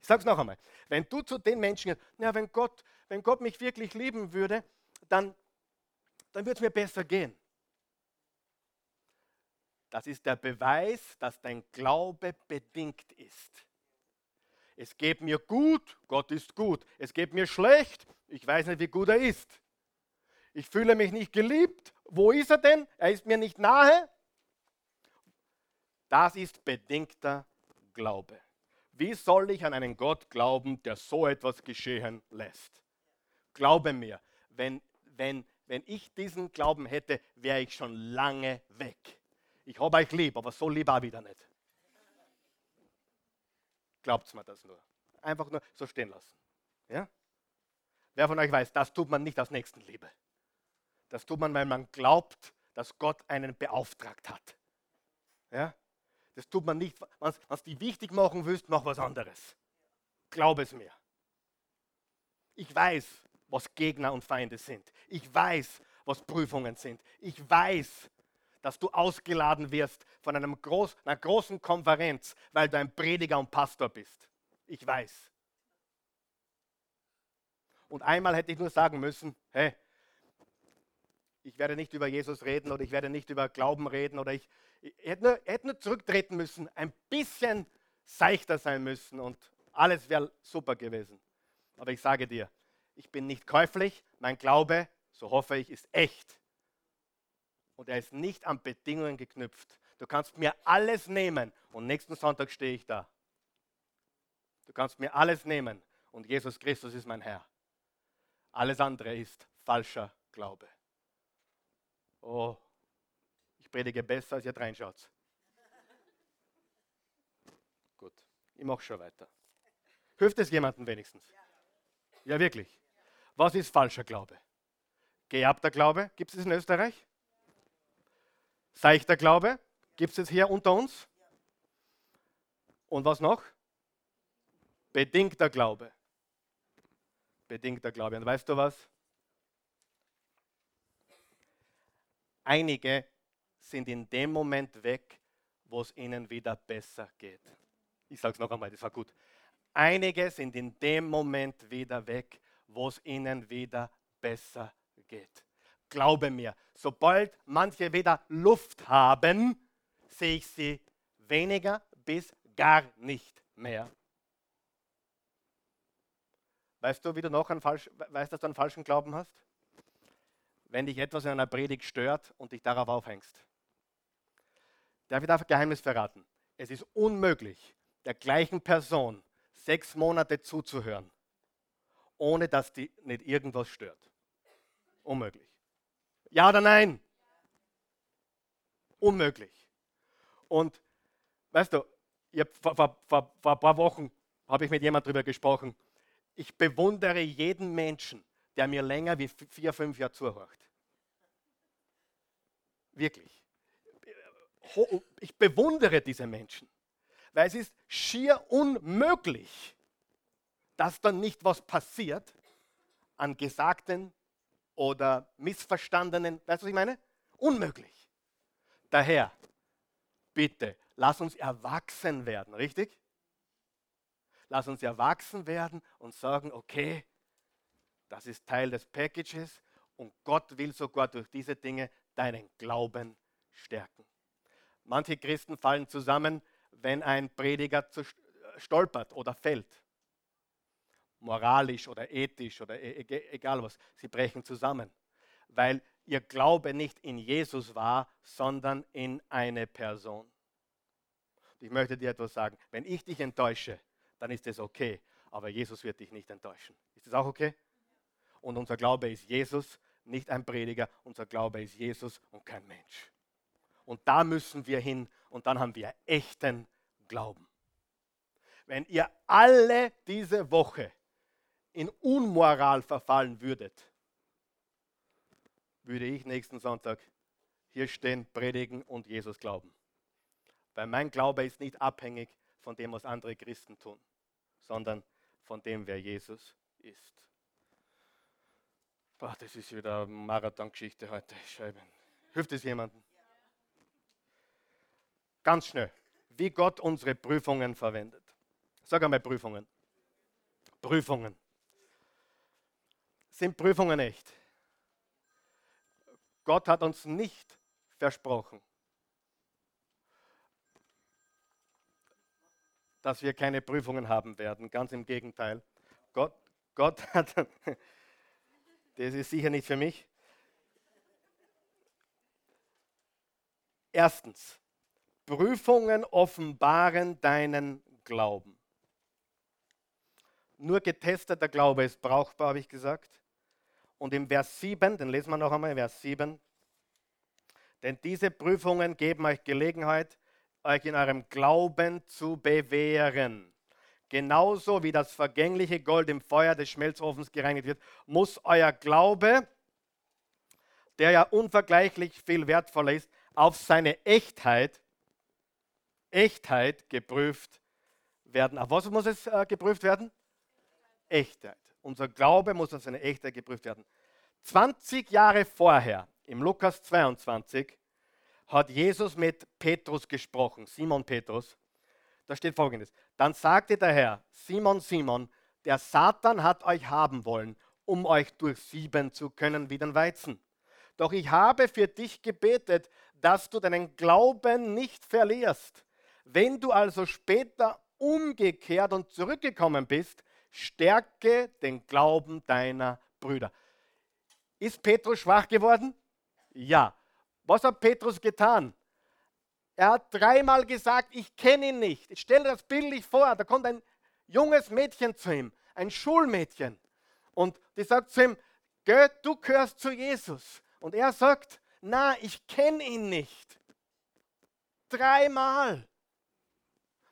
Ich sage es noch einmal. Wenn du zu den Menschen, na, wenn Gott, wenn Gott mich wirklich lieben würde, dann, dann würde es mir besser gehen. Das ist der Beweis, dass dein Glaube bedingt ist. Es geht mir gut, Gott ist gut. Es geht mir schlecht, ich weiß nicht, wie gut er ist. Ich fühle mich nicht geliebt. Wo ist er denn? Er ist mir nicht nahe. Das ist bedingter Glaube. Wie soll ich an einen Gott glauben, der so etwas geschehen lässt? Glaube mir, wenn, wenn, wenn ich diesen Glauben hätte, wäre ich schon lange weg. Ich habe euch lieb, aber so lieb auch wieder nicht. Glaubt mir das nur. Einfach nur so stehen lassen. Ja? Wer von euch weiß, das tut man nicht aus Nächstenliebe. Das tut man, weil man glaubt, dass Gott einen beauftragt hat. Ja? Das tut man nicht. Wenn du die wichtig machen willst, mach was anderes. Glaub es mir. Ich weiß, was Gegner und Feinde sind. Ich weiß, was Prüfungen sind. Ich weiß, dass du ausgeladen wirst von groß, einer großen Konferenz, weil du ein Prediger und Pastor bist. Ich weiß. Und einmal hätte ich nur sagen müssen, hey, ich werde nicht über Jesus reden oder ich werde nicht über Glauben reden oder ich, ich hätte, nur, hätte nur zurücktreten müssen, ein bisschen seichter sein müssen und alles wäre super gewesen. Aber ich sage dir, ich bin nicht käuflich, mein Glaube, so hoffe ich, ist echt. Und er ist nicht an Bedingungen geknüpft. Du kannst mir alles nehmen und nächsten Sonntag stehe ich da. Du kannst mir alles nehmen und Jesus Christus ist mein Herr. Alles andere ist falscher Glaube. Oh, ich predige besser, als ihr reinschaut. Gut, ich mache schon weiter. Hilft es jemandem wenigstens? Ja, wirklich. Was ist falscher Glaube? Geerbter Glaube, gibt es in Österreich? Seichter Glaube, gibt es hier unter uns? Und was noch? Bedingter Glaube. Bedingter Glaube. Und weißt du was? Einige sind in dem Moment weg, wo es ihnen wieder besser geht. Ich sage es noch einmal, das war gut. Einige sind in dem Moment wieder weg, wo es ihnen wieder besser geht. Glaube mir, sobald manche wieder Luft haben, sehe ich sie weniger bis gar nicht mehr. Weißt du, wie du noch einen falsch, weißt, dass du einen falschen Glauben hast? wenn dich etwas in einer Predigt stört und dich darauf aufhängst. Darf ich da ein Geheimnis verraten? Es ist unmöglich, der gleichen Person sechs Monate zuzuhören, ohne dass die nicht irgendwas stört. Unmöglich. Ja oder nein? Unmöglich. Und weißt du, vor, vor, vor, vor ein paar Wochen habe ich mit jemandem darüber gesprochen. Ich bewundere jeden Menschen, der mir länger wie vier, fünf Jahre zuhört. Wirklich. Ich bewundere diese Menschen, weil es ist schier unmöglich, dass dann nicht was passiert an gesagten oder missverstandenen, weißt du, was ich meine? Unmöglich. Daher, bitte, lass uns erwachsen werden, richtig? Lass uns erwachsen werden und sagen, okay, das ist Teil des Packages und Gott will sogar durch diese Dinge deinen Glauben stärken. Manche Christen fallen zusammen, wenn ein Prediger stolpert oder fällt. Moralisch oder ethisch oder e-, e-, egal was. Sie brechen zusammen, weil ihr Glaube nicht in Jesus war, sondern in eine Person. Ich möchte dir etwas sagen. Wenn ich dich enttäusche, dann ist es okay. Aber Jesus wird dich nicht enttäuschen. Ist das auch okay? Und unser Glaube ist Jesus, nicht ein Prediger. Unser Glaube ist Jesus und kein Mensch. Und da müssen wir hin und dann haben wir echten Glauben. Wenn ihr alle diese Woche in Unmoral verfallen würdet, würde ich nächsten Sonntag hier stehen, predigen und Jesus glauben. Weil mein Glaube ist nicht abhängig von dem, was andere Christen tun, sondern von dem, wer Jesus ist. Boah, das ist wieder eine Marathongeschichte heute. Scheiben. Hilft es jemandem? Ganz schnell. Wie Gott unsere Prüfungen verwendet. Sag einmal Prüfungen. Prüfungen. Sind Prüfungen echt? Gott hat uns nicht versprochen, dass wir keine Prüfungen haben werden. Ganz im Gegenteil. Gott, Gott hat, das ist sicher nicht für mich. Erstens, Prüfungen offenbaren deinen Glauben. Nur getesteter Glaube ist brauchbar, habe ich gesagt. Und im Vers 7, den lesen wir noch einmal, Vers 7. Denn diese Prüfungen geben euch Gelegenheit, euch in eurem Glauben zu bewähren. Genauso wie das vergängliche Gold im Feuer des Schmelzofens gereinigt wird, muss euer Glaube, der ja unvergleichlich viel wertvoller ist, auf seine Echtheit, Echtheit geprüft werden. Auf was muss es äh, geprüft werden? Echtheit. Unser Glaube muss auf seine Echtheit geprüft werden. 20 Jahre vorher, im Lukas 22, hat Jesus mit Petrus gesprochen, Simon Petrus. Da steht folgendes: Dann sagte der Herr, Simon, Simon, der Satan hat euch haben wollen, um euch durchsieben zu können wie den Weizen. Doch ich habe für dich gebetet, dass du deinen Glauben nicht verlierst. Wenn du also später umgekehrt und zurückgekommen bist, stärke den Glauben deiner Brüder. Ist Petrus schwach geworden? Ja. Was hat Petrus getan? Er hat dreimal gesagt, ich kenne ihn nicht. Ich stelle das bildlich vor, da kommt ein junges Mädchen zu ihm, ein Schulmädchen. Und die sagt zu ihm, Geh, du gehörst zu Jesus. Und er sagt, na, ich kenne ihn nicht. Dreimal.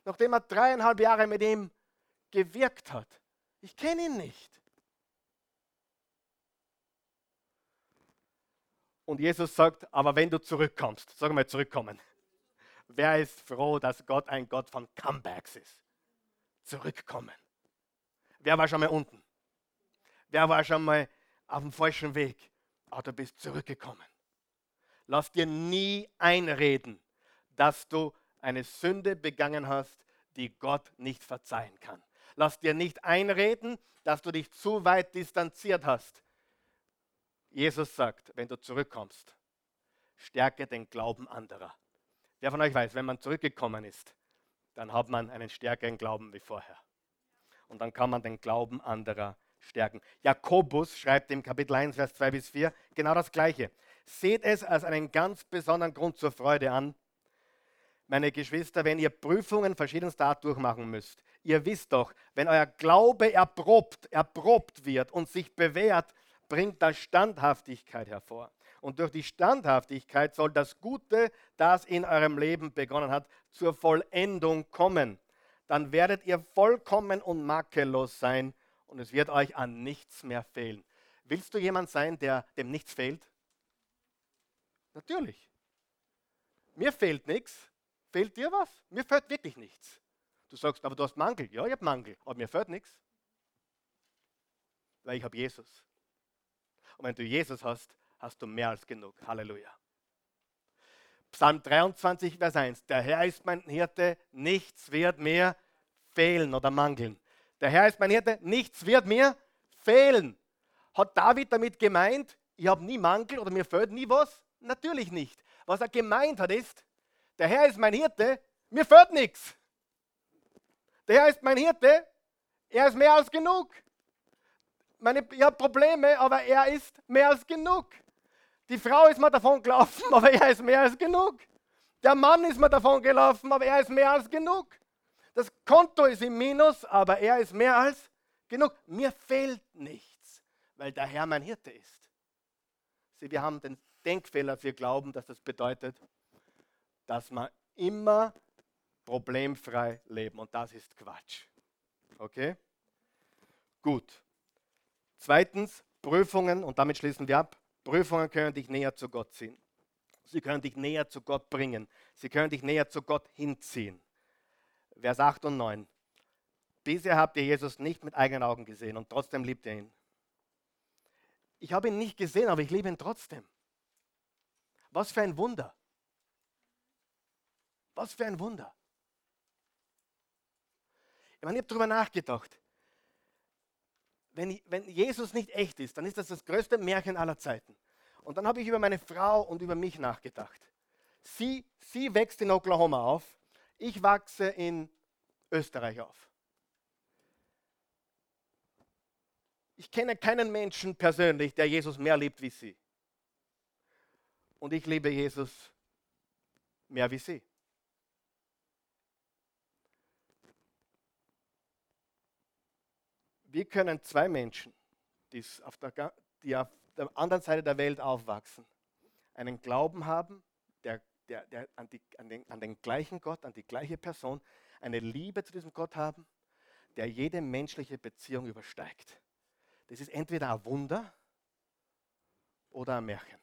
Nachdem er dreieinhalb Jahre mit ihm gewirkt hat. Ich kenne ihn nicht. Und Jesus sagt, aber wenn du zurückkommst, sag mal zurückkommen. Wer ist froh, dass Gott ein Gott von Comebacks ist? Zurückkommen. Wer war schon mal unten? Wer war schon mal auf dem falschen Weg? Aber du bist zurückgekommen. Lass dir nie einreden, dass du eine Sünde begangen hast, die Gott nicht verzeihen kann. Lass dir nicht einreden, dass du dich zu weit distanziert hast. Jesus sagt, wenn du zurückkommst, stärke den Glauben anderer. Wer von euch weiß, wenn man zurückgekommen ist, dann hat man einen stärkeren Glauben wie vorher. Und dann kann man den Glauben anderer stärken. Jakobus schreibt im Kapitel 1, Vers 2 bis 4 genau das Gleiche. Seht es als einen ganz besonderen Grund zur Freude an, meine Geschwister, wenn ihr Prüfungen verschiedenster Art durchmachen müsst, ihr wisst doch, wenn euer Glaube erprobt, erprobt wird und sich bewährt, bringt das Standhaftigkeit hervor. Und durch die Standhaftigkeit soll das Gute, das in eurem Leben begonnen hat, zur Vollendung kommen. Dann werdet ihr vollkommen und makellos sein und es wird euch an nichts mehr fehlen. Willst du jemand sein, der dem nichts fehlt? Natürlich. Mir fehlt nichts. Fehlt dir was? Mir fehlt wirklich nichts. Du sagst, aber du hast Mangel. Ja, ich habe Mangel, aber mir fehlt nichts. Weil ich habe Jesus. Und wenn du Jesus hast, hast du mehr als genug. Halleluja. Psalm 23, Vers 1. Der Herr ist mein Hirte, nichts wird mir fehlen oder mangeln. Der Herr ist mein Hirte, nichts wird mir fehlen. Hat David damit gemeint, ich habe nie Mangel oder mir fehlt nie was? Natürlich nicht. Was er gemeint hat ist, der Herr ist mein Hirte, mir fehlt nichts. Der Herr ist mein Hirte, er ist mehr als genug. Meine, ich habe Probleme, aber er ist mehr als genug. Die Frau ist mir davon gelaufen, aber er ist mehr als genug. Der Mann ist mir davon gelaufen, aber er ist mehr als genug. Das Konto ist im Minus, aber er ist mehr als genug. Mir fehlt nichts, weil der Herr mein Hirte ist. Sie, wir haben den Denkfehler, wir glauben, dass das bedeutet, dass wir immer problemfrei leben. Und das ist Quatsch. Okay? Gut. Zweitens, Prüfungen, und damit schließen wir ab. Prüfungen können dich näher zu Gott ziehen. Sie können dich näher zu Gott bringen. Sie können dich näher zu Gott hinziehen. Vers 8 und 9. Bisher habt ihr Jesus nicht mit eigenen Augen gesehen und trotzdem liebt ihr ihn. Ich habe ihn nicht gesehen, aber ich liebe ihn trotzdem. Was für ein Wunder. Was für ein Wunder. Ich meine, ich habe darüber nachgedacht. Wenn, wenn Jesus nicht echt ist, dann ist das das größte Märchen aller Zeiten. Und dann habe ich über meine Frau und über mich nachgedacht. Sie, sie wächst in Oklahoma auf, ich wachse in Österreich auf. Ich kenne keinen Menschen persönlich, der Jesus mehr liebt wie sie. Und ich liebe Jesus mehr wie sie. Wie können zwei Menschen, die auf, der, die auf der anderen Seite der Welt aufwachsen, einen Glauben haben, der, der, der an, die, an, den, an den gleichen Gott, an die gleiche Person, eine Liebe zu diesem Gott haben, der jede menschliche Beziehung übersteigt. Das ist entweder ein Wunder oder ein Märchen.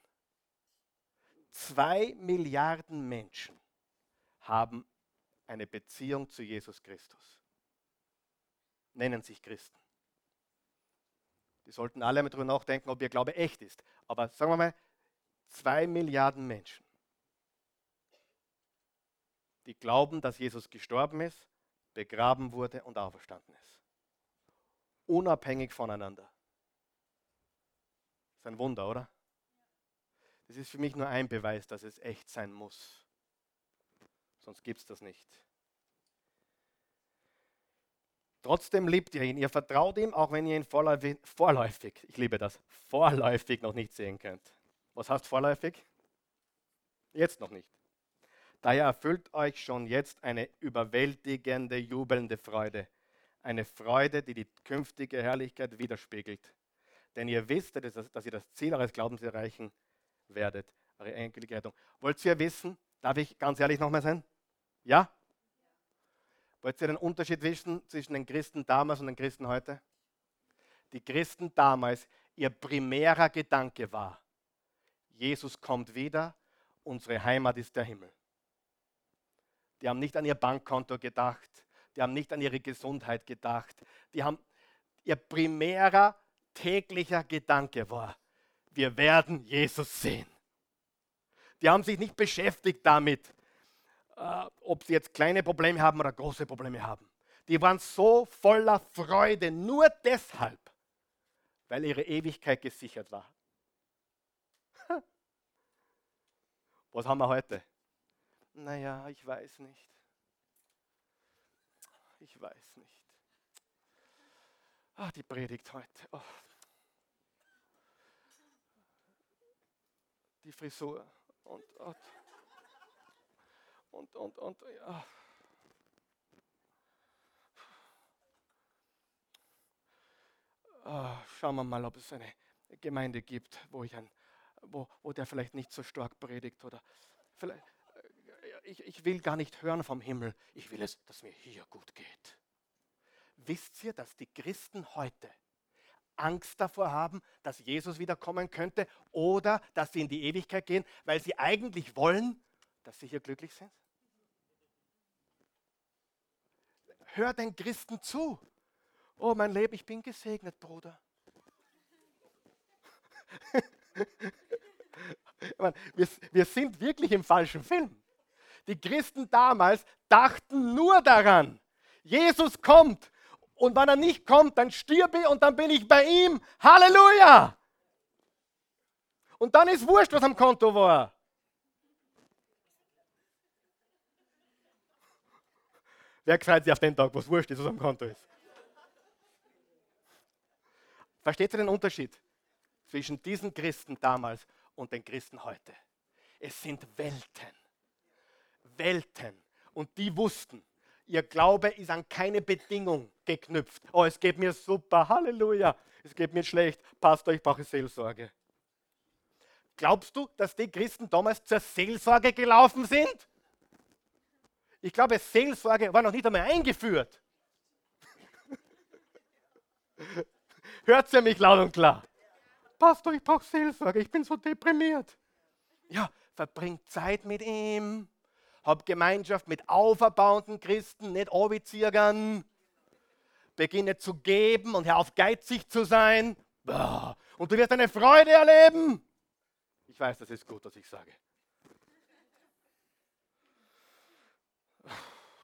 Zwei Milliarden Menschen haben eine Beziehung zu Jesus Christus, nennen sich Christen. Die sollten alle darüber nachdenken, ob ihr Glaube echt ist. Aber sagen wir mal, zwei Milliarden Menschen, die glauben, dass Jesus gestorben ist, begraben wurde und auferstanden ist. Unabhängig voneinander. Das ist ein Wunder, oder? Das ist für mich nur ein Beweis, dass es echt sein muss. Sonst gibt es das nicht. Trotzdem liebt ihr ihn, ihr vertraut ihm, auch wenn ihr ihn vorläufig, ich liebe das, vorläufig noch nicht sehen könnt. Was heißt vorläufig? Jetzt noch nicht. Daher erfüllt euch schon jetzt eine überwältigende, jubelnde Freude. Eine Freude, die die künftige Herrlichkeit widerspiegelt. Denn ihr wisst, dass ihr das Ziel eures Glaubens erreichen werdet, eure endgültige. Wollt ihr wissen, darf ich ganz ehrlich nochmal sein? Ja? Wollt ihr den Unterschied wissen zwischen den Christen damals und den Christen heute? Die Christen damals, ihr primärer Gedanke war, Jesus kommt wieder, unsere Heimat ist der Himmel. Die haben nicht an ihr Bankkonto gedacht, die haben nicht an ihre Gesundheit gedacht, die haben ihr primärer täglicher Gedanke war, wir werden Jesus sehen. Die haben sich nicht beschäftigt damit, ob sie jetzt kleine Probleme haben oder große Probleme haben. Die waren so voller Freude, nur deshalb, weil ihre Ewigkeit gesichert war. Was haben wir heute? Naja, ich weiß nicht. Ich weiß nicht. Ach, die Predigt heute. Oh. Die Frisur. Und, und und, und, und ja. Ah, schauen wir mal, ob es eine Gemeinde gibt, wo, ich ein, wo, wo der vielleicht nicht so stark predigt oder vielleicht, äh, ich, ich will gar nicht hören vom Himmel, ich will es, dass mir hier gut geht. Wisst ihr, dass die Christen heute Angst davor haben, dass Jesus wiederkommen könnte oder dass sie in die Ewigkeit gehen, weil sie eigentlich wollen, dass sie hier glücklich sind? Hör den Christen zu. Oh, mein Leben, ich bin gesegnet, Bruder. wir, wir sind wirklich im falschen Film. Die Christen damals dachten nur daran, Jesus kommt und wenn er nicht kommt, dann stirbe ich und dann bin ich bei ihm. Halleluja! Und dann ist wurscht, was am Konto war. Wer gefreut sich auf den Tag, wo es wurscht ist, was am Konto ist? Versteht ihr den Unterschied zwischen diesen Christen damals und den Christen heute? Es sind Welten. Welten. Und die wussten, Ihr Glaube ist an keine Bedingung geknüpft. Oh, es geht mir super, Halleluja. Es geht mir schlecht, Pastor, ich brauche Seelsorge. Glaubst du, dass die Christen damals zur Seelsorge gelaufen sind? Ich glaube, Seelsorge war noch nicht einmal eingeführt. Hört ihr mich laut und klar? Pastor, ich brauche Seelsorge, ich bin so deprimiert. Ja, verbringt Zeit mit ihm hab Gemeinschaft mit auferbauenden Christen, nicht Obiziegern. Beginne zu geben und hör auf geizig zu sein. Und du wirst eine Freude erleben. Ich weiß, das ist gut, was ich sage.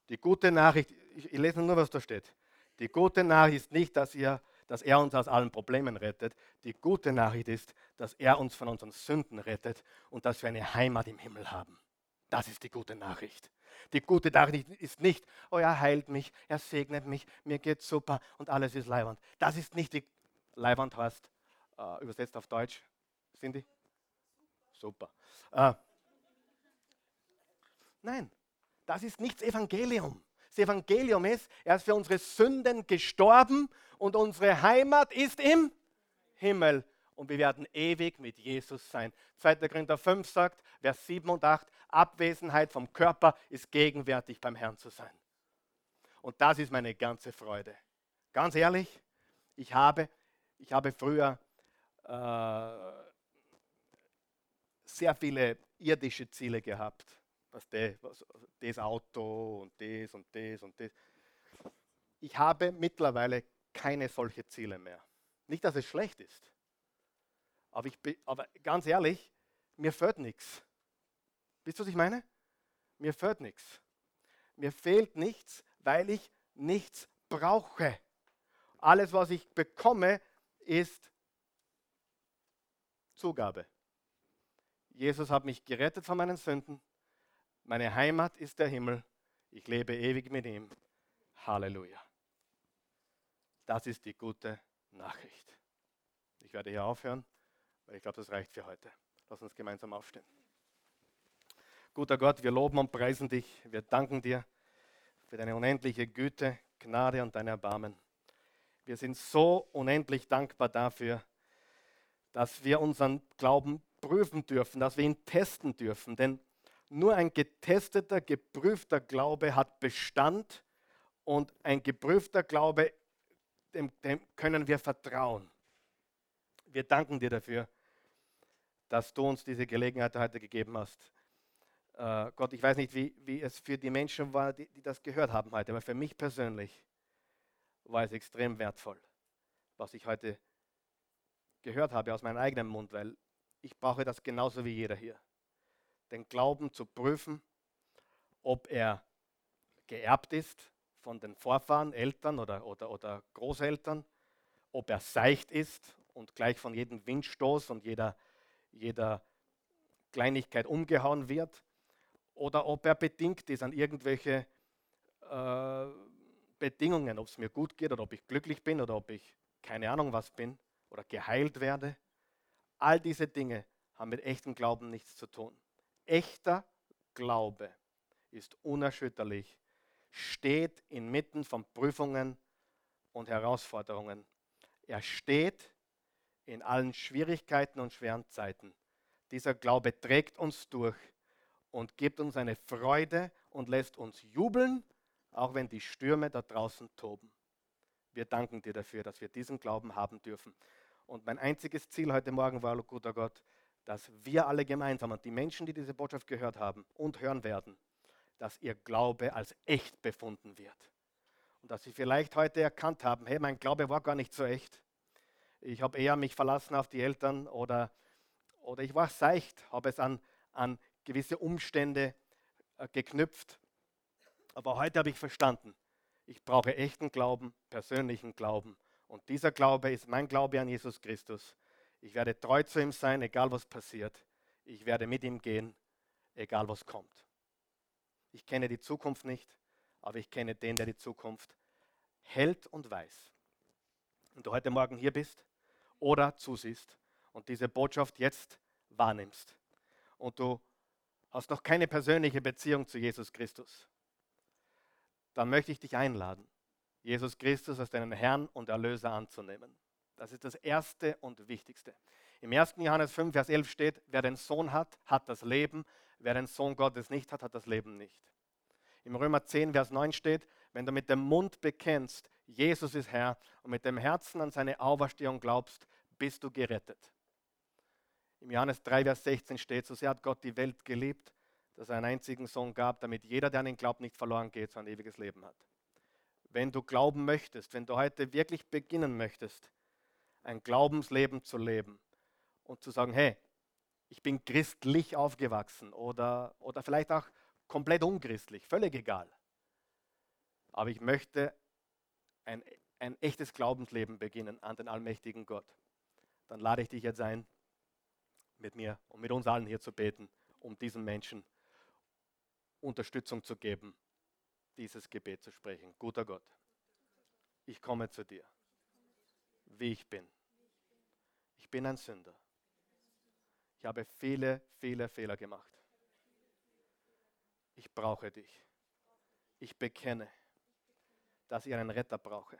Die gute Nachricht, ich, ich lese nur, was da steht. Die gute Nachricht ist nicht, dass, ihr, dass er uns aus allen Problemen rettet. Die gute Nachricht ist, dass er uns von unseren Sünden rettet und dass wir eine Heimat im Himmel haben. Das ist die gute Nachricht. Die gute Nachricht ist nicht, oh, er heilt mich, er segnet mich, mir geht's super und alles ist leiwand. Das ist nicht die leiwand heißt, äh, übersetzt auf Deutsch, sind die? Super. Äh, nein, das ist nicht das Evangelium. Das Evangelium ist, er ist für unsere Sünden gestorben und unsere Heimat ist im Himmel und wir werden ewig mit Jesus sein. 2. Korinther 5 sagt, Vers 7 und 8, Abwesenheit vom Körper ist gegenwärtig beim Herrn zu sein. Und das ist meine ganze Freude. Ganz ehrlich, ich habe, ich habe früher äh, sehr viele irdische Ziele gehabt. Was de, was, das Auto und das und das und das. Ich habe mittlerweile keine solche Ziele mehr. Nicht, dass es schlecht ist. Aber, ich, aber ganz ehrlich, mir fehlt nichts. Wisst ihr, was ich meine? Mir fehlt nichts. Mir fehlt nichts, weil ich nichts brauche. Alles, was ich bekomme, ist Zugabe. Jesus hat mich gerettet von meinen Sünden. Meine Heimat ist der Himmel. Ich lebe ewig mit ihm. Halleluja. Das ist die gute Nachricht. Ich werde hier aufhören. Weil ich glaube, das reicht für heute. Lass uns gemeinsam aufstehen. Guter Gott, wir loben und preisen dich. Wir danken dir für deine unendliche Güte, Gnade und dein Erbarmen. Wir sind so unendlich dankbar dafür, dass wir unseren Glauben prüfen dürfen, dass wir ihn testen dürfen. Denn nur ein getesteter, geprüfter Glaube hat Bestand und ein geprüfter Glaube, dem, dem können wir vertrauen. Wir danken dir dafür, dass du uns diese Gelegenheit heute gegeben hast. Äh, Gott, ich weiß nicht, wie, wie es für die Menschen war, die, die das gehört haben heute, aber für mich persönlich war es extrem wertvoll, was ich heute gehört habe aus meinem eigenen Mund, weil ich brauche das genauso wie jeder hier. Den Glauben zu prüfen, ob er geerbt ist von den Vorfahren, Eltern oder, oder, oder Großeltern, ob er seicht ist und gleich von jedem Windstoß und jeder, jeder Kleinigkeit umgehauen wird oder ob er bedingt ist an irgendwelche äh, Bedingungen, ob es mir gut geht oder ob ich glücklich bin oder ob ich keine Ahnung was bin oder geheilt werde. All diese Dinge haben mit echtem Glauben nichts zu tun. Echter Glaube ist unerschütterlich, steht inmitten von Prüfungen und Herausforderungen. Er steht in allen Schwierigkeiten und schweren Zeiten. Dieser Glaube trägt uns durch und gibt uns eine Freude und lässt uns jubeln, auch wenn die Stürme da draußen toben. Wir danken dir dafür, dass wir diesen Glauben haben dürfen. Und mein einziges Ziel heute Morgen war, guter Gott, dass wir alle gemeinsam und die Menschen, die diese Botschaft gehört haben und hören werden, dass ihr Glaube als echt befunden wird. Und dass sie vielleicht heute erkannt haben, hey, mein Glaube war gar nicht so echt. Ich habe eher mich verlassen auf die Eltern oder, oder ich war seicht, habe es an, an gewisse Umstände äh, geknüpft. Aber heute habe ich verstanden, ich brauche echten Glauben, persönlichen Glauben. Und dieser Glaube ist mein Glaube an Jesus Christus. Ich werde treu zu ihm sein, egal was passiert. Ich werde mit ihm gehen, egal was kommt. Ich kenne die Zukunft nicht, aber ich kenne den, der die Zukunft hält und weiß. Und du heute Morgen hier bist oder zusiehst und diese Botschaft jetzt wahrnimmst und du hast noch keine persönliche Beziehung zu Jesus Christus, dann möchte ich dich einladen, Jesus Christus als deinen Herrn und Erlöser anzunehmen. Das ist das Erste und Wichtigste. Im 1. Johannes 5, Vers 11 steht, wer den Sohn hat, hat das Leben, wer den Sohn Gottes nicht hat, hat das Leben nicht. Im Römer 10, Vers 9 steht, wenn du mit dem Mund bekennst, Jesus ist Herr und mit dem Herzen an seine Auferstehung glaubst, bist du gerettet. Im Johannes 3, Vers 16 steht, so sehr hat Gott die Welt geliebt, dass er einen einzigen Sohn gab, damit jeder, der an ihn glaubt, nicht verloren geht, sondern ein ewiges Leben hat. Wenn du glauben möchtest, wenn du heute wirklich beginnen möchtest, ein Glaubensleben zu leben und zu sagen, hey, ich bin christlich aufgewachsen oder, oder vielleicht auch komplett unchristlich, völlig egal. Aber ich möchte ein, ein echtes Glaubensleben beginnen an den allmächtigen Gott. Dann lade ich dich jetzt ein, mit mir und mit uns allen hier zu beten, um diesen Menschen Unterstützung zu geben, dieses Gebet zu sprechen. Guter Gott, ich komme zu dir, wie ich bin. Ich bin ein Sünder. Ich habe viele, viele Fehler gemacht. Ich brauche dich. Ich bekenne, dass ich einen Retter brauche,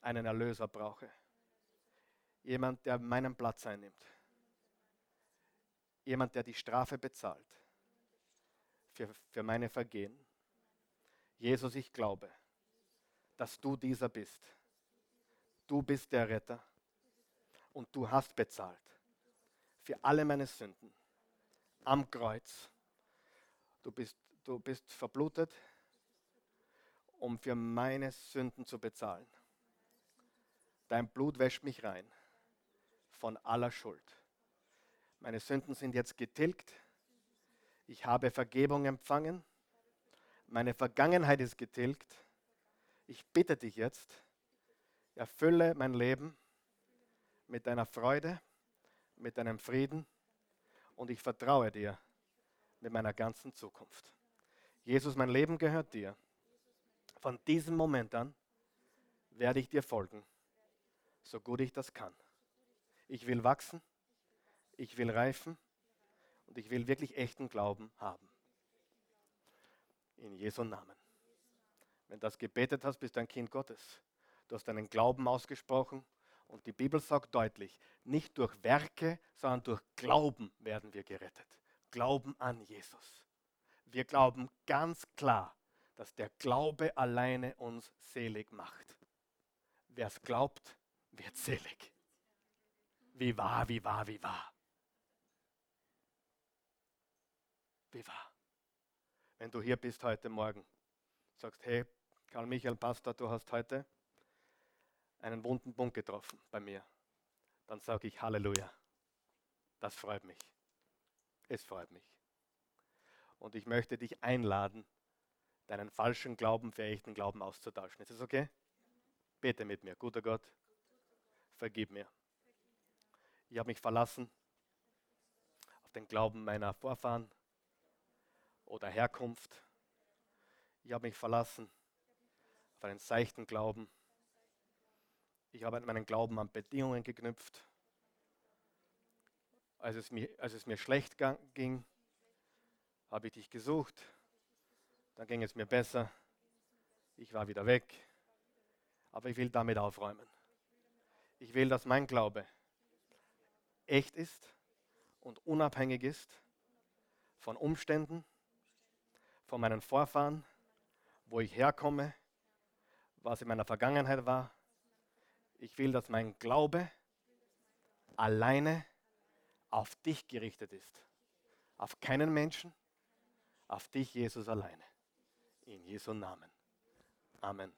einen Erlöser brauche. Jemand, der meinen Platz einnimmt jemand, der die Strafe bezahlt für, für meine Vergehen. Jesus, ich glaube, dass du dieser bist. Du bist der Retter und du hast bezahlt für alle meine Sünden am Kreuz. Du bist, du bist verblutet, um für meine Sünden zu bezahlen. Dein Blut wäscht mich rein von aller Schuld. Meine Sünden sind jetzt getilgt. Ich habe Vergebung empfangen. Meine Vergangenheit ist getilgt. Ich bitte dich jetzt, erfülle mein Leben mit deiner Freude, mit deinem Frieden und ich vertraue dir mit meiner ganzen Zukunft. Jesus, mein Leben gehört dir. Von diesem Moment an werde ich dir folgen, so gut ich das kann. Ich will wachsen ich will reifen und ich will wirklich echten Glauben haben. In Jesu Namen. Wenn du das gebetet hast, bist du ein Kind Gottes. Du hast deinen Glauben ausgesprochen und die Bibel sagt deutlich, nicht durch Werke, sondern durch Glauben werden wir gerettet. Glauben an Jesus. Wir glauben ganz klar, dass der Glaube alleine uns selig macht. Wer es glaubt, wird selig. Wie wahr, wie wahr, wie wahr. wie war. Wenn du hier bist heute Morgen, sagst, hey, Karl Michael Pastor, du hast heute einen wunden Punkt getroffen bei mir, dann sage ich Halleluja. Das freut mich. Es freut mich. Und ich möchte dich einladen, deinen falschen Glauben für echten Glauben auszutauschen. Ist es okay? Bete mit mir. Guter Gott, vergib mir. Ich habe mich verlassen auf den Glauben meiner Vorfahren, oder Herkunft. Ich habe mich verlassen auf einen seichten Glauben. Ich habe meinen Glauben an Bedingungen geknüpft. Als es mir, als es mir schlecht ging, habe ich dich gesucht dann ging es mir besser. Ich war wieder weg. Aber ich will damit aufräumen. Ich will, dass mein Glaube echt ist und unabhängig ist von Umständen, von meinen Vorfahren, wo ich herkomme, was in meiner Vergangenheit war. Ich will, dass mein Glaube alleine auf dich gerichtet ist. Auf keinen Menschen, auf dich, Jesus, alleine. In Jesu Namen. Amen.